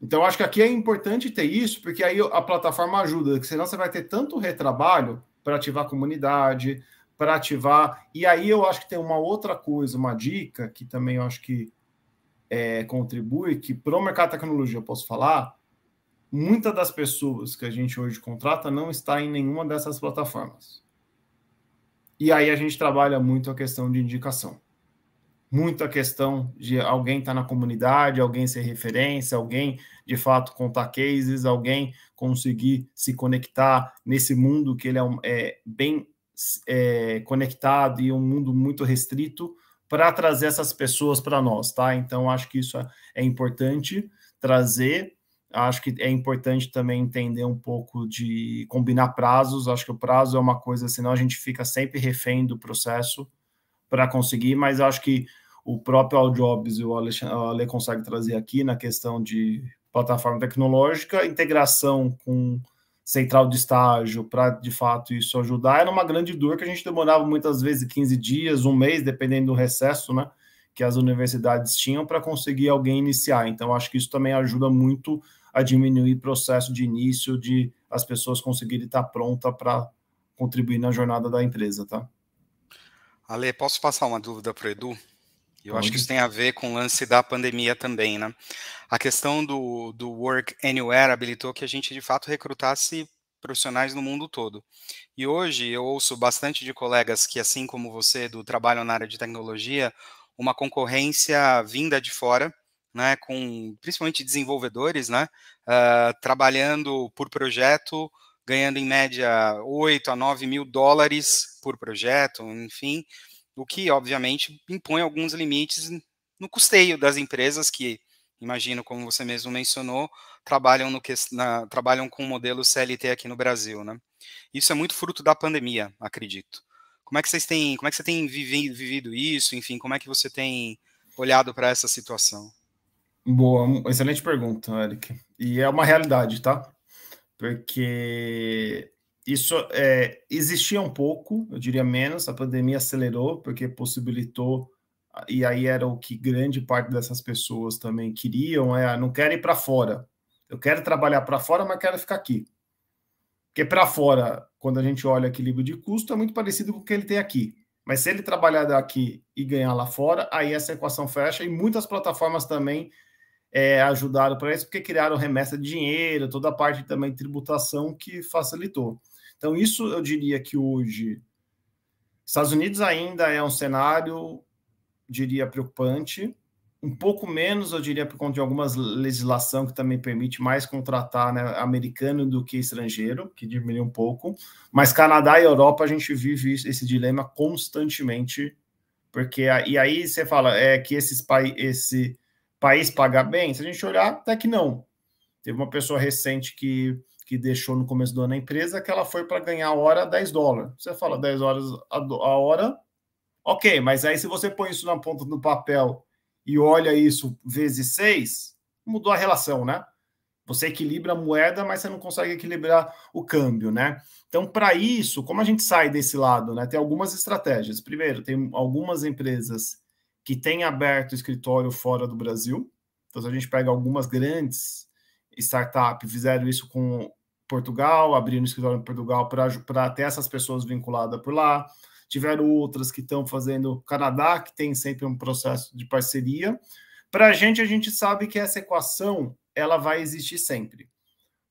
Speaker 2: Então, acho que aqui é importante ter isso, porque aí a plataforma ajuda, senão você vai ter tanto retrabalho para ativar a comunidade, para ativar. E aí eu acho que tem uma outra coisa, uma dica que também eu acho que é, contribui, que para o mercado de tecnologia eu posso falar, muitas das pessoas que a gente hoje contrata não está em nenhuma dessas plataformas. E aí a gente trabalha muito a questão de indicação. Muita questão de alguém estar tá na comunidade, alguém ser referência, alguém de fato contar cases, alguém conseguir se conectar nesse mundo que ele é, é bem é, conectado e um mundo muito restrito para trazer essas pessoas para nós, tá? Então, acho que isso é importante trazer. Acho que é importante também entender um pouco de combinar prazos. Acho que o prazo é uma coisa, senão a gente fica sempre refém do processo para conseguir, mas acho que o próprio All Jobs e o Ale consegue trazer aqui na questão de plataforma tecnológica, integração com central de estágio para de fato isso ajudar, era uma grande dor que a gente demorava muitas vezes 15 dias, um mês, dependendo do recesso, né? Que as universidades tinham para conseguir alguém iniciar. Então, acho que isso também ajuda muito a diminuir o processo de início, de as pessoas conseguirem estar pronta para contribuir na jornada da empresa, tá?
Speaker 3: Ale, posso passar uma dúvida para o Edu? Eu acho que isso tem a ver com o lance da pandemia também, né? A questão do, do Work Anywhere habilitou que a gente, de fato, recrutasse profissionais no mundo todo. E hoje eu ouço bastante de colegas que, assim como você, do trabalho na área de tecnologia, uma concorrência vinda de fora, né, com principalmente desenvolvedores, né, uh, trabalhando por projeto, ganhando em média 8 a 9 mil dólares por projeto, enfim, o que, obviamente, impõe alguns limites no custeio das empresas que, imagino, como você mesmo mencionou, trabalham, no na, trabalham com o modelo CLT aqui no Brasil, né? Isso é muito fruto da pandemia, acredito. Como é que vocês têm, como é que você tem vivido isso? Enfim, como é que você tem olhado para essa situação?
Speaker 2: Boa, excelente pergunta, Eric. E é uma realidade, tá? Porque isso é, existia um pouco, eu diria menos, a pandemia acelerou, porque possibilitou, e aí era o que grande parte dessas pessoas também queriam, é, não quero ir para fora. Eu quero trabalhar para fora, mas quero ficar aqui. Porque para fora, quando a gente olha equilíbrio de custo, é muito parecido com o que ele tem aqui. Mas se ele trabalhar daqui e ganhar lá fora, aí essa equação fecha, e muitas plataformas também é, ajudaram para isso, porque criaram remessa de dinheiro, toda a parte também de tributação que facilitou. Então, isso eu diria que hoje, Estados Unidos ainda é um cenário, diria, preocupante. Um pouco menos, eu diria, por conta de algumas legislação que também permite mais contratar né, americano do que estrangeiro, que diminui um pouco. Mas Canadá e Europa, a gente vive esse dilema constantemente, porque e aí você fala é que esses pa esse país paga bem. Se a gente olhar, até que não. Teve uma pessoa recente que que deixou no começo do ano a empresa, que ela foi para ganhar a hora 10 dólares. Você fala 10 horas a, a hora, ok, mas aí se você põe isso na ponta do papel e olha isso vezes 6, mudou a relação, né? Você equilibra a moeda, mas você não consegue equilibrar o câmbio, né? Então, para isso, como a gente sai desse lado, né? Tem algumas estratégias. Primeiro, tem algumas empresas que têm aberto escritório fora do Brasil. Então, a gente pega algumas grandes startup fizeram isso com Portugal, abriram escritório em Portugal para ter essas pessoas vinculadas por lá. Tiveram outras que estão fazendo Canadá, que tem sempre um processo de parceria. Para a gente, a gente sabe que essa equação ela vai existir sempre.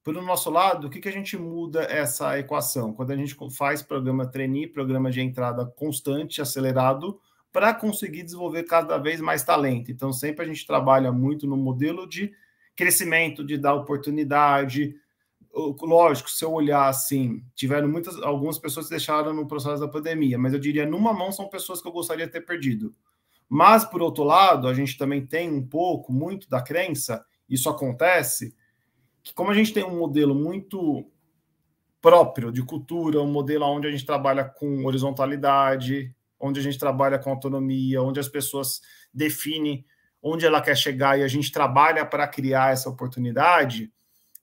Speaker 2: Por nosso lado, o que, que a gente muda essa equação? Quando a gente faz programa trainee, programa de entrada constante, acelerado, para conseguir desenvolver cada vez mais talento. Então, sempre a gente trabalha muito no modelo de crescimento, de dar oportunidade. Lógico, se eu olhar assim, tiveram muitas, algumas pessoas que deixaram no processo da pandemia, mas eu diria, numa mão são pessoas que eu gostaria de ter perdido. Mas, por outro lado, a gente também tem um pouco, muito da crença, isso acontece, que como a gente tem um modelo muito próprio de cultura, um modelo onde a gente trabalha com horizontalidade, onde a gente trabalha com autonomia, onde as pessoas definem onde ela quer chegar e a gente trabalha para criar essa oportunidade,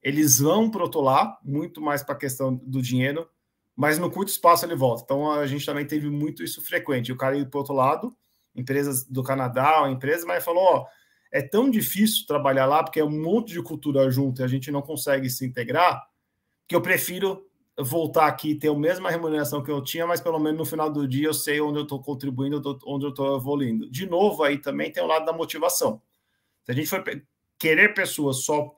Speaker 2: eles vão protolar muito mais para a questão do dinheiro, mas no curto espaço ele volta. Então a gente também teve muito isso frequente. O cara ir para outro lado, empresas do Canadá, empresa, mas falou: ó, é tão difícil trabalhar lá porque é um monte de cultura junto e a gente não consegue se integrar, que eu prefiro voltar aqui e ter a mesma remuneração que eu tinha, mas pelo menos no final do dia eu sei onde eu estou contribuindo, onde eu estou evoluindo. De novo, aí também tem o lado da motivação. Se a gente for querer pessoas só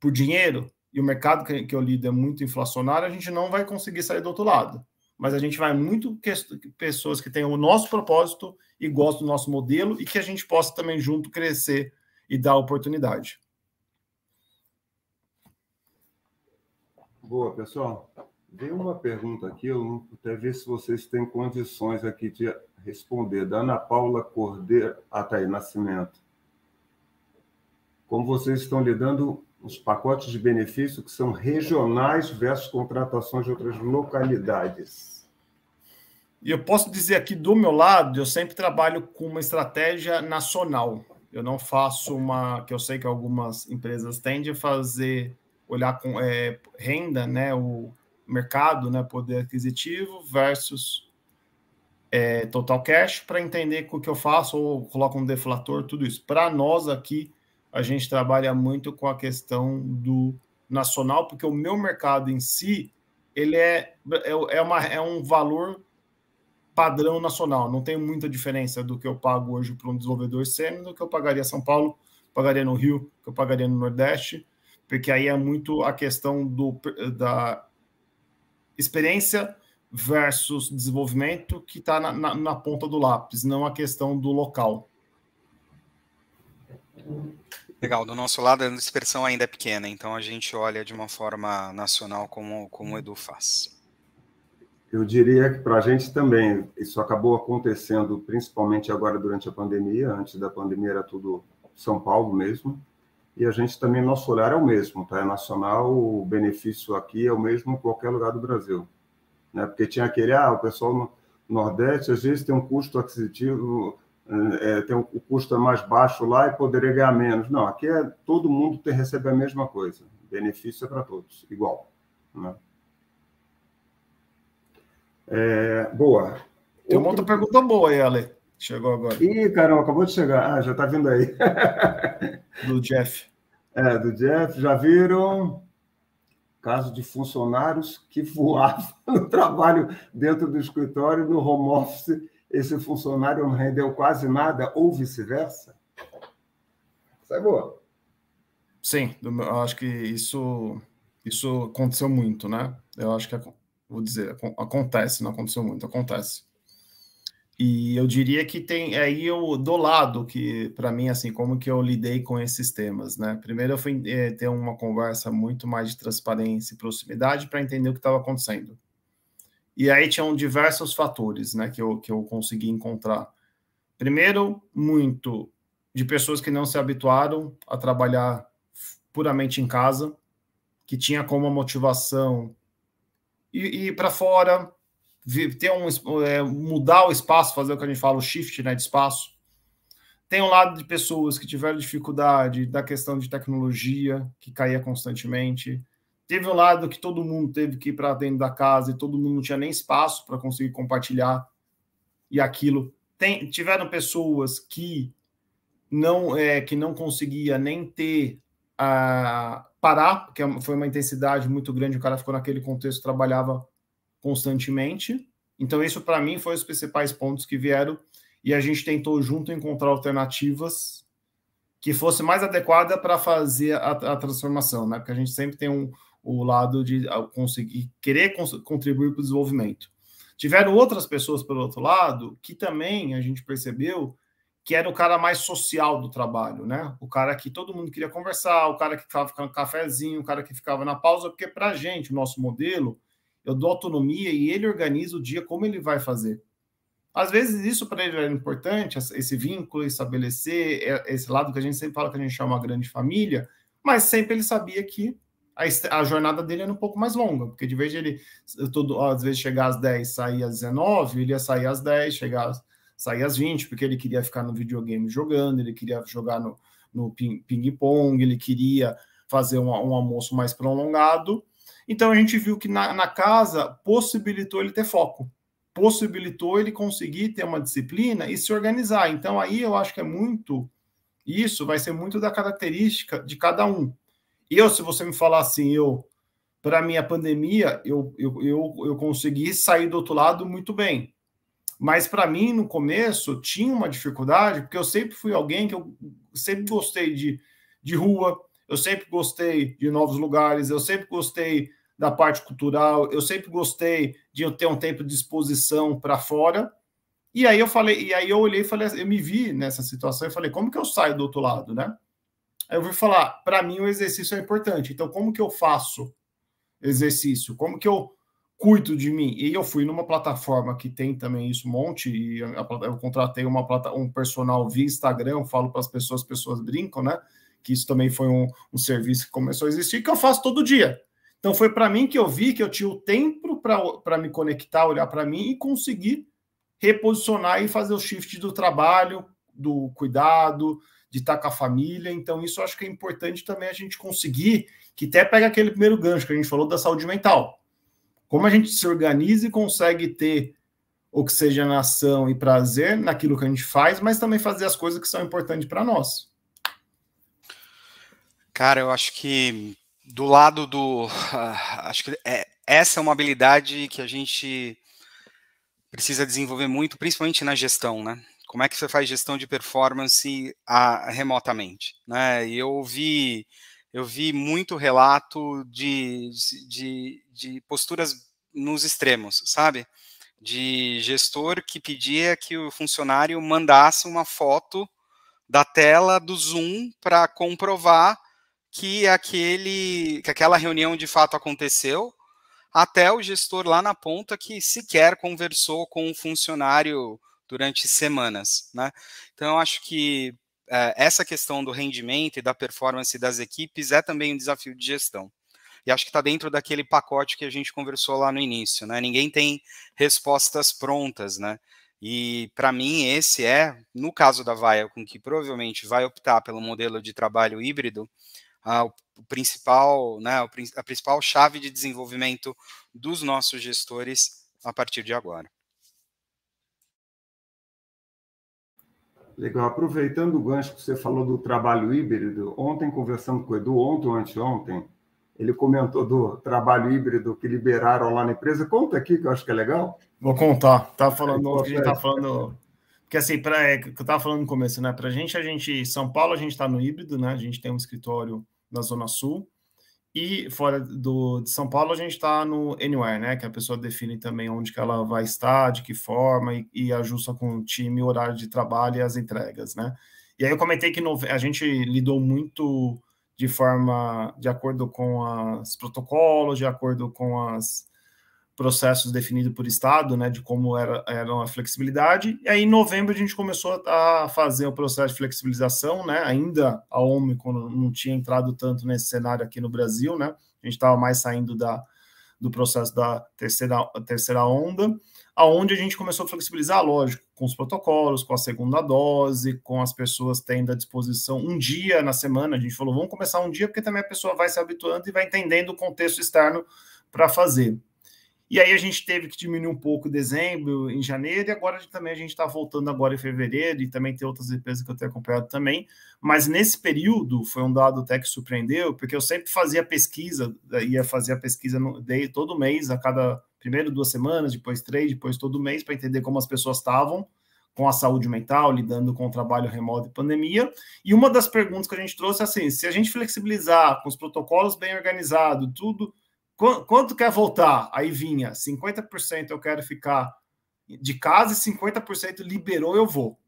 Speaker 2: por dinheiro, e o mercado que, eu lido é muito inflacionário, a gente não vai conseguir sair do outro lado. Mas a gente vai muito que, pessoas que têm o nosso propósito e gostam do nosso modelo e que a gente possa também junto crescer e dar oportunidade.
Speaker 1: Boa, pessoal. Veio uma pergunta aqui, eu até ver se vocês têm condições aqui de responder. Da Ana Paula Cordeiro. Ah, tá Nascimento. Como vocês estão lidando os pacotes de benefício que são regionais versus contratações de outras localidades?
Speaker 2: E eu posso dizer aqui do meu lado, eu sempre trabalho com uma estratégia nacional. Eu não faço uma que eu sei que algumas empresas tendem a fazer olhar com é, renda, né, o mercado, né, poder aquisitivo versus é, total cash para entender o que eu faço ou coloco um deflator, tudo isso. Para nós aqui, a gente trabalha muito com a questão do nacional, porque o meu mercado em si, ele é, é, é, uma, é um valor padrão nacional. Não tem muita diferença do que eu pago hoje para um desenvolvedor sênior do que eu pagaria em São Paulo, pagaria no Rio, que eu pagaria no Nordeste, porque aí é muito a questão do, da experiência versus desenvolvimento que está na, na, na, ponta do lápis, não a questão do local.
Speaker 3: Legal, do nosso lado a dispersão ainda é pequena, então a gente olha de uma forma nacional como, como o Edu faz.
Speaker 1: Eu diria que para a gente também, isso acabou acontecendo principalmente agora durante a pandemia, antes da pandemia era tudo São Paulo mesmo, e a gente também, nosso olhar é o mesmo, tá? É nacional, o benefício aqui é o mesmo em qualquer lugar do Brasil. Né? Porque tinha aquele, ah, o pessoal no Nordeste às vezes tem um custo aquisitivo, é, tem um, o custo é mais baixo lá e poderia ganhar menos. Não, aqui é todo mundo tem, recebe a mesma coisa. Benefício é para todos, igual. Né? É, boa.
Speaker 2: Tem uma outra pergunta boa aí, Ale. Chegou agora.
Speaker 1: Ih, caramba, acabou de chegar. Ah, já está vindo aí.
Speaker 2: do Jeff.
Speaker 1: É, do Jeff. Já viram caso de funcionários que voavam no trabalho dentro do escritório, no home office, esse funcionário não rendeu quase nada, ou vice-versa? Isso é boa.
Speaker 2: Sim, eu acho que isso, isso aconteceu muito, né? Eu acho que, vou dizer, acontece, não aconteceu muito, acontece. E eu diria que tem aí eu do lado que para mim assim como que eu lidei com esses temas, né? Primeiro eu fui é, ter uma conversa muito mais de transparência e proximidade para entender o que estava acontecendo. E aí tinham diversos fatores, né, que eu que eu consegui encontrar. Primeiro, muito de pessoas que não se habituaram a trabalhar puramente em casa, que tinha como motivação ir, ir para fora, ter um, é, mudar o espaço, fazer o que a gente fala, o shift né, de espaço. Tem um lado de pessoas que tiveram dificuldade da questão de tecnologia, que caía constantemente. Teve um lado que todo mundo teve que ir para dentro da casa e todo mundo não tinha nem espaço para conseguir compartilhar e aquilo. Tem, tiveram pessoas que não é, que não conseguia nem ter a parar, porque foi uma intensidade muito grande, o cara ficou naquele contexto, trabalhava constantemente. Então, isso para mim foi os principais pontos que vieram e a gente tentou junto encontrar alternativas que fosse mais adequada para fazer a, a, transformação, né? Porque a gente sempre tem um, o lado de conseguir querer contribuir para o desenvolvimento. Tiveram outras pessoas pelo outro lado que também a gente percebeu que era o cara mais social do trabalho, né? O cara que todo mundo queria conversar, o cara que ficava ficando cafezinho, o cara que ficava na pausa, porque para a gente, o nosso modelo, eu dou autonomia e ele organiza o dia como ele vai fazer. Às vezes isso para ele era importante, esse vínculo, estabelecer é, esse lado que a gente sempre fala que a gente chama uma grande família, mas sempre ele sabia que a, jornada dele era um pouco mais longa, porque de vez ele todo, às vezes chegar às 10, sair às 19, ele ia sair às 10, chegar sair às 20, porque ele queria ficar no videogame jogando, ele queria jogar no, no ping-pong, ele queria fazer um, um, almoço mais prolongado. Então a gente viu que na, na casa possibilitou ele ter foco, possibilitou ele conseguir ter uma disciplina e se organizar. Então aí eu acho que é muito isso vai ser muito da característica de cada um. Eu, se você me falar assim, eu para mim a pandemia, eu, eu, eu, eu consegui sair do outro lado muito bem. Mas para mim, no começo, tinha uma dificuldade, porque eu sempre fui alguém que eu sempre gostei de, de rua, eu sempre gostei de novos lugares, eu sempre gostei da parte cultural, eu sempre gostei de ter um tempo de exposição para fora. E aí eu falei, e aí eu olhei e falei, eu me vi nessa situação e falei, como que eu saio do outro lado, né? Aí eu vou falar, para mim o exercício é importante. Então, como que eu faço exercício? Como que eu cuido de mim. E eu fui numa plataforma que tem também isso, um monte, e eu, eu contratei uma um personal via Instagram, eu falo para as pessoas, as pessoas brincam, né? Que isso também foi um, um serviço que começou a existir, que eu faço todo dia. Então foi para mim que eu vi que eu tinha o tempo para me conectar, olhar para mim e conseguir reposicionar e fazer o shift do trabalho, do cuidado, de estar com a família. Então, isso acho que é importante também a gente conseguir, que até pega aquele primeiro gancho que a gente falou da saúde mental como a gente se organiza e consegue ter oxigenação e prazer naquilo que a gente faz, mas também fazer as coisas que são importantes para nós.
Speaker 3: Cara, eu acho que do lado do. Acho que é, essa é uma habilidade que a gente precisa desenvolver muito, principalmente na gestão, né? Como é que você faz gestão de performance a, remotamente? Né? E eu vi eu vi muito relato de, de, de posturas nos extremos, sabe? De gestor que pedia que o funcionário mandasse uma foto da tela do Zoom para comprovar que aquele que aquela reunião de fato aconteceu, até o gestor lá na ponta que sequer conversou com o funcionário durante semanas, né? Então eu acho que é, essa questão do rendimento e da performance das equipes é também um desafio de gestão. E acho que está dentro daquele pacote que a gente conversou lá no início, né? Ninguém tem respostas prontas, né? E para mim esse é, no caso da Vaia, com que provavelmente vai optar pelo modelo de trabalho híbrido, a, o principal, né, a principal chave de desenvolvimento dos nossos gestores a partir de agora.
Speaker 1: Legal. Aproveitando o gancho que você falou do trabalho híbrido, ontem, conversando com o Edu, ontem ou anteontem, ele comentou do trabalho híbrido que liberaram lá na empresa. Conta aqui, que eu acho que é legal.
Speaker 2: Vou contar. Tá falando, é, a gente tá falando. Porque assim, para é, que eu estava falando no começo, né? Para a gente, a gente, São Paulo, a gente está no híbrido, né? A gente tem um escritório na Zona Sul. E fora do, de São Paulo, a gente está no Anywhere, né? Que a pessoa define também onde que ela vai estar, de que forma, e, e ajusta com o time, o horário de trabalho e as entregas, né? E aí eu comentei que no, a gente lidou muito de forma, de acordo com os protocolos, de acordo com as processos definidos por Estado, né, de como era, era a flexibilidade. E aí, em novembro, a gente começou a fazer o processo de flexibilização, né, ainda a Omicron não tinha entrado tanto nesse cenário aqui no Brasil, né, a gente estava mais saindo da, do processo da terceira, terceira onda, aonde a gente começou a flexibilizar, lógico, com os protocolos, com a segunda dose, com as pessoas tendo à disposição um dia na semana. A gente falou, vamos começar um dia, porque também a pessoa vai se habituando e vai entendendo o contexto externo para fazer. E aí a gente teve que diminuir um pouco dezembro, em janeiro, e agora também a gente está voltando agora em fevereiro, e também tem outras empresas que eu tenho acompanhado também. Mas nesse período foi um dado até que surpreendeu, porque eu sempre fazia pesquisa, ia fazer a pesquisa no, todo mês, a cada primeiro duas semanas, depois três, depois todo mês, para entender como as pessoas estavam com a saúde mental, lidando com o trabalho remoto e pandemia. E uma das perguntas que a gente trouxe é assim: se a gente flexibilizar com os protocolos bem organizados, tudo Quanto quer voltar? Aí vinha 50% eu quero ficar de casa e 50% liberou, eu vou.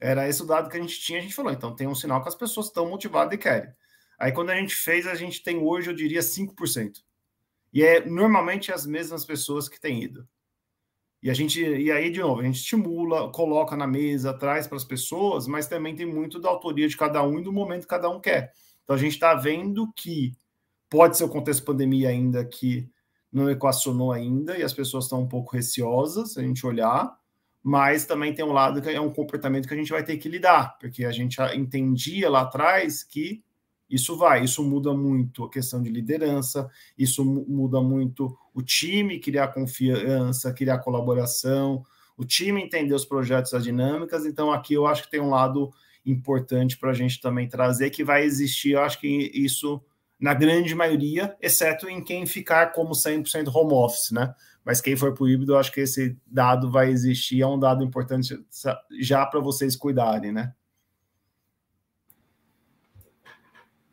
Speaker 2: Era esse o dado que a gente tinha, a gente falou, então tem um sinal que as pessoas estão motivadas e querem. Aí quando a gente fez, a gente tem hoje, eu diria, 5%. E é normalmente as mesmas pessoas que têm ido. E a gente, e aí, de novo, a gente estimula, coloca na mesa, traz para as pessoas, mas também tem muito da autoria de cada um e do momento que cada um quer. Então a gente está vendo que pode ser o contexto pandemia ainda que não equacionou ainda e as pessoas estão um pouco receosas a gente olhar, mas também tem um lado que é um comportamento que a gente vai ter que lidar, porque a gente entendia lá atrás que isso vai, isso muda muito a questão de liderança, isso muda muito o time criar confiança, criar colaboração, o time entender os projetos, as dinâmicas. Então, aqui eu acho que tem um lado importante para a gente também trazer, que vai existir, eu acho que isso na grande maioria, exceto em quem ficar como 100% home office, né? Mas quem for para o híbrido, eu acho que esse dado vai existir, é um dado importante já para vocês cuidarem, né?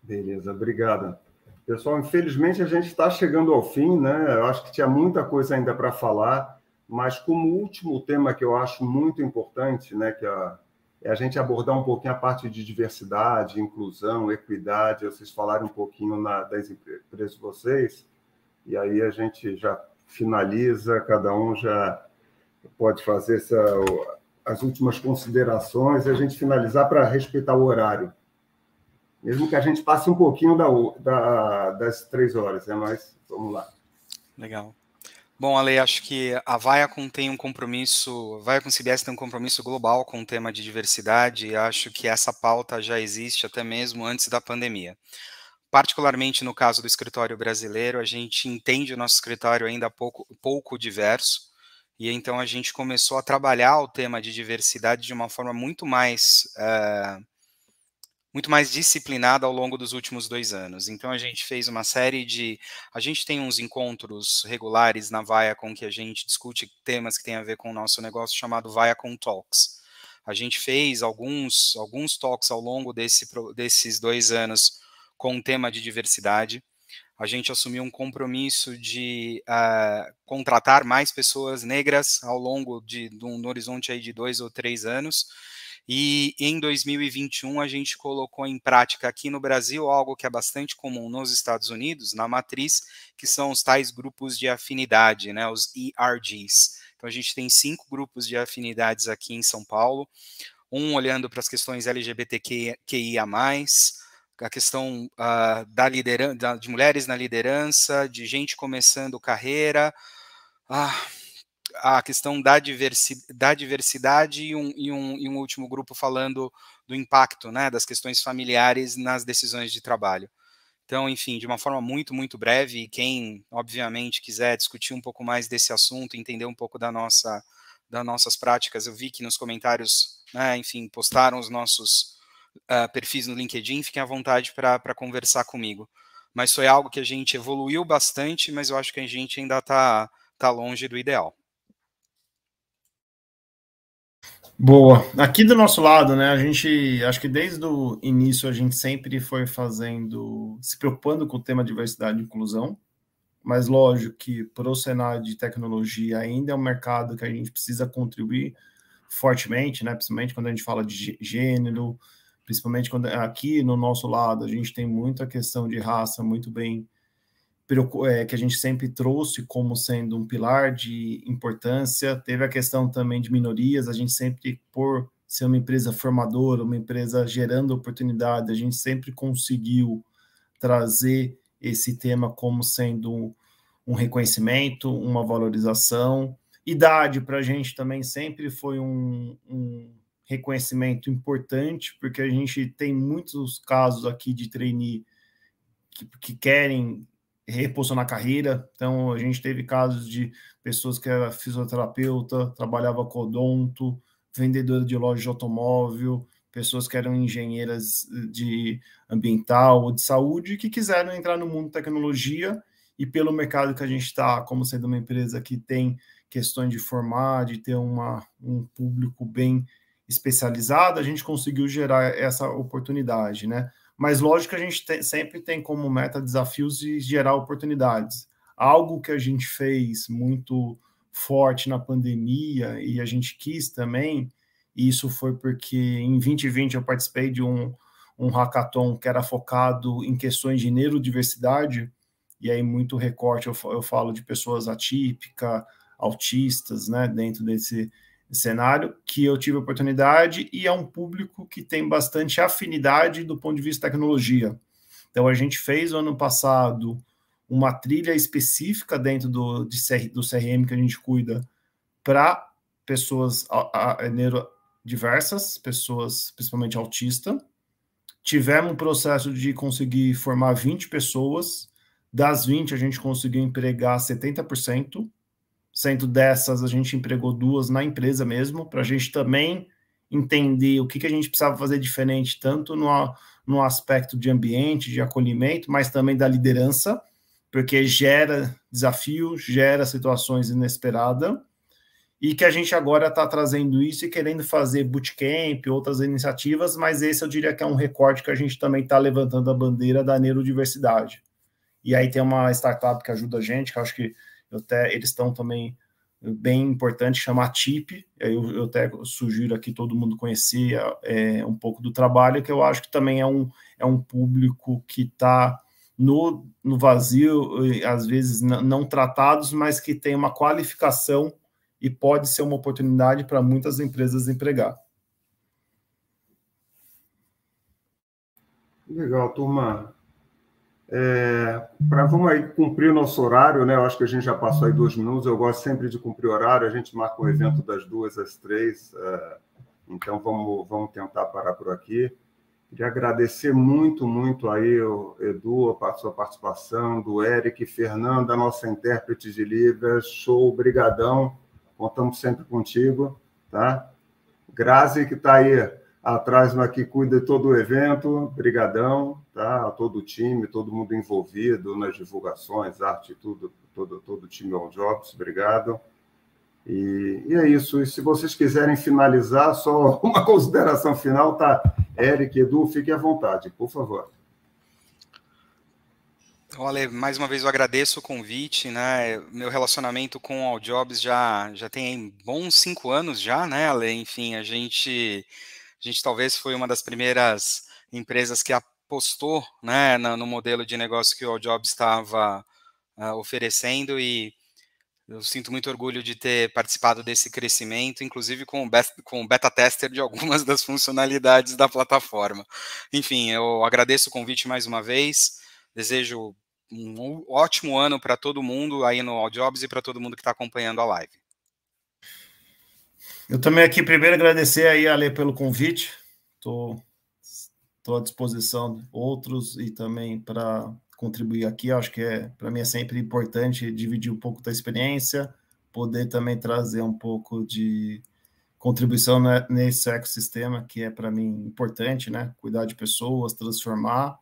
Speaker 1: Beleza, obrigado. Pessoal, infelizmente a gente está chegando ao fim, né? Eu acho que tinha muita coisa ainda para falar, mas como último tema que eu acho muito importante, né, que a, é a gente abordar um pouquinho a parte de diversidade, inclusão, equidade. Vocês falaram um pouquinho na, das empresas de vocês, e aí a gente já finaliza, cada um já pode fazer essa, as últimas considerações e a gente finalizar para respeitar o horário mesmo que a gente passe um pouquinho da, da, das três horas, né? mas vamos lá.
Speaker 3: Legal. Bom, Ale, acho que a Viacom tem um compromisso, a Viacom CBS tem um compromisso global com o tema de diversidade e acho que essa pauta já existe até mesmo antes da pandemia. Particularmente no caso do escritório brasileiro, a gente entende o nosso escritório ainda pouco, pouco diverso, e então a gente começou a trabalhar o tema de diversidade de uma forma muito mais uh, muito mais disciplinada ao longo dos últimos dois anos. Então a gente fez uma série de, a gente tem uns encontros regulares na Viacom que a gente discute temas que têm a ver com o nosso negócio chamado Viacom Talks. A gente fez alguns alguns talks ao longo desse, desses dois anos com o tema de diversidade. A gente assumiu um compromisso de uh, contratar mais pessoas negras ao longo de, de um horizonte aí de dois ou três anos e em 2021 a gente colocou em prática aqui no Brasil algo que é bastante comum nos Estados Unidos, na matriz, que são os tais grupos de afinidade, né, os ERGs. Então a gente tem cinco grupos de afinidades aqui em São Paulo, um olhando para as questões LGBTQIA+, a questão uh, da liderança, de mulheres na liderança, de gente começando carreira, uh, a questão da, diversi da diversidade e um, e, um, e um último grupo falando do impacto né, das questões familiares nas decisões de trabalho. Então, enfim, de uma forma muito, muito breve, quem, obviamente, quiser discutir um pouco mais desse assunto, entender um pouco da nossa, das nossas práticas, eu vi que nos comentários, né, enfim, postaram os nossos uh, perfis no LinkedIn, fiquem à vontade para conversar comigo. Mas foi algo que a gente evoluiu bastante, mas eu acho que a gente ainda está tá longe do ideal.
Speaker 2: Boa. Aqui do nosso lado, né, a gente, acho que desde o início a gente sempre foi fazendo, se preocupando com o tema diversidade e inclusão, mas lógico que para o cenário de tecnologia ainda é um mercado que a gente precisa contribuir fortemente, né, principalmente quando a gente fala de gênero, principalmente quando aqui no nosso lado a gente tem muita questão de raça muito bem que a gente sempre trouxe como sendo um pilar de importância. Teve a questão também de minorias, a gente sempre, por ser uma empresa formadora, uma empresa gerando oportunidade, a gente sempre conseguiu trazer esse tema como sendo um, um reconhecimento, uma valorização. Idade para a gente também sempre foi um, um reconhecimento importante, porque a gente tem muitos casos aqui de trainee que, que querem reposicionar carreira. Então, a gente teve casos de pessoas que era fisioterapeuta, trabalhava com odonto, vendedora de loja de automóvel, pessoas que eram engenheiras de ambiental ou de saúde que quiseram entrar no mundo tecnologia e pelo mercado que a gente está, como sendo uma empresa que tem questões de formar, de ter uma, um público bem especializado, a gente conseguiu gerar essa oportunidade, né? Mas lógico que a gente tem, sempre tem como meta desafios e gerar oportunidades. Algo que a gente fez muito forte na pandemia e a gente quis também, e isso foi porque em 2020 eu participei de um, um hackathon que era focado em questões de neurodiversidade, e aí muito recorte eu, eu falo de pessoas atípicas, autistas, né, dentro desse cenário, que eu tive oportunidade e é um público que tem bastante afinidade do ponto de vista de tecnologia. Então, a gente fez ano passado uma trilha específica dentro do, de CR, do CRM que a gente cuida para pessoas a, a, neurodiversas, pessoas principalmente autistas. Tivemos um processo de conseguir formar 20 pessoas. Das 20, a gente conseguiu empregar 70%. Sendo dessas, a gente empregou duas na empresa mesmo, para a gente também entender o que, que a gente precisava fazer diferente, tanto no, no aspecto de ambiente, de acolhimento, mas também da liderança, porque gera desafio, gera situações inesperadas, e que a gente agora está trazendo isso e querendo fazer bootcamp, outras iniciativas, mas esse eu diria que é um recorte que a gente também está levantando a bandeira da neurodiversidade. E aí tem uma startup que ajuda a gente, que eu acho que eu até, eles estão também bem importante, chama TIP, eu, eu até sugiro aqui todo mundo conhecer é, um pouco do trabalho, que eu acho que também é um, é um público que está no, no vazio, às vezes não tratados, mas que tem uma qualificação e pode ser uma oportunidade para muitas empresas empregar.
Speaker 1: Legal, turma. É, para vamos aí cumprir o nosso horário, né? Eu acho que a gente já passou aí dois minutos. Eu gosto sempre de cumprir o horário. A gente marca o evento das duas às três. É, então vamos, vamos tentar parar por aqui. Queria agradecer muito, muito aí, o Edu, a sua participação, do Eric, Fernanda, nossa intérprete de Libras. Show, brigadão. Contamos sempre contigo, tá? Grazi, que está aí atrás, mas que cuida de todo o evento, brigadão, tá? Todo o time, todo mundo envolvido nas divulgações, arte, tudo, todo, todo o time On Jobs, obrigado. E, e, é isso. E se vocês quiserem finalizar, só uma consideração final, tá? Eric, Edu, fiquem à vontade, por favor.
Speaker 3: Olha, mais uma vez eu agradeço o convite, né? Meu relacionamento com o All Jobs já, já tem bons cinco anos já, né, Ale? Enfim, a gente a gente talvez foi uma das primeiras empresas que apostou né, no modelo de negócio que o All Jobs estava uh, oferecendo e eu sinto muito orgulho de ter participado desse crescimento, inclusive com o, beta, com o beta tester de algumas das funcionalidades da plataforma. Enfim, eu agradeço o convite mais uma vez, desejo um ótimo ano para todo mundo aí no All Jobs e para todo mundo que está acompanhando a live.
Speaker 2: Eu também aqui primeiro agradecer aí, Ale, pelo convite. Estou tô, tô à disposição de outros e também para contribuir aqui. Acho que é para mim é sempre importante dividir um pouco da experiência, poder também trazer um pouco de contribuição nesse ecossistema que é para mim importante, né? Cuidar de pessoas, transformar.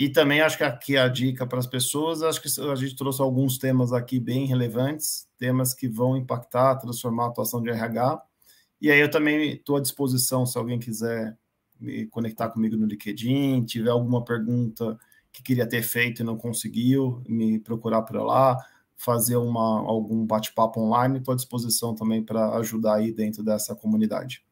Speaker 2: E também acho que aqui a dica para as pessoas, acho que a gente trouxe alguns temas aqui bem relevantes, temas que vão impactar, transformar a atuação de RH. E aí eu também estou à disposição, se alguém quiser me conectar comigo no LinkedIn, tiver alguma pergunta que queria ter feito e não conseguiu, me procurar por lá, fazer uma, algum bate-papo online, estou à disposição também para ajudar aí dentro dessa comunidade.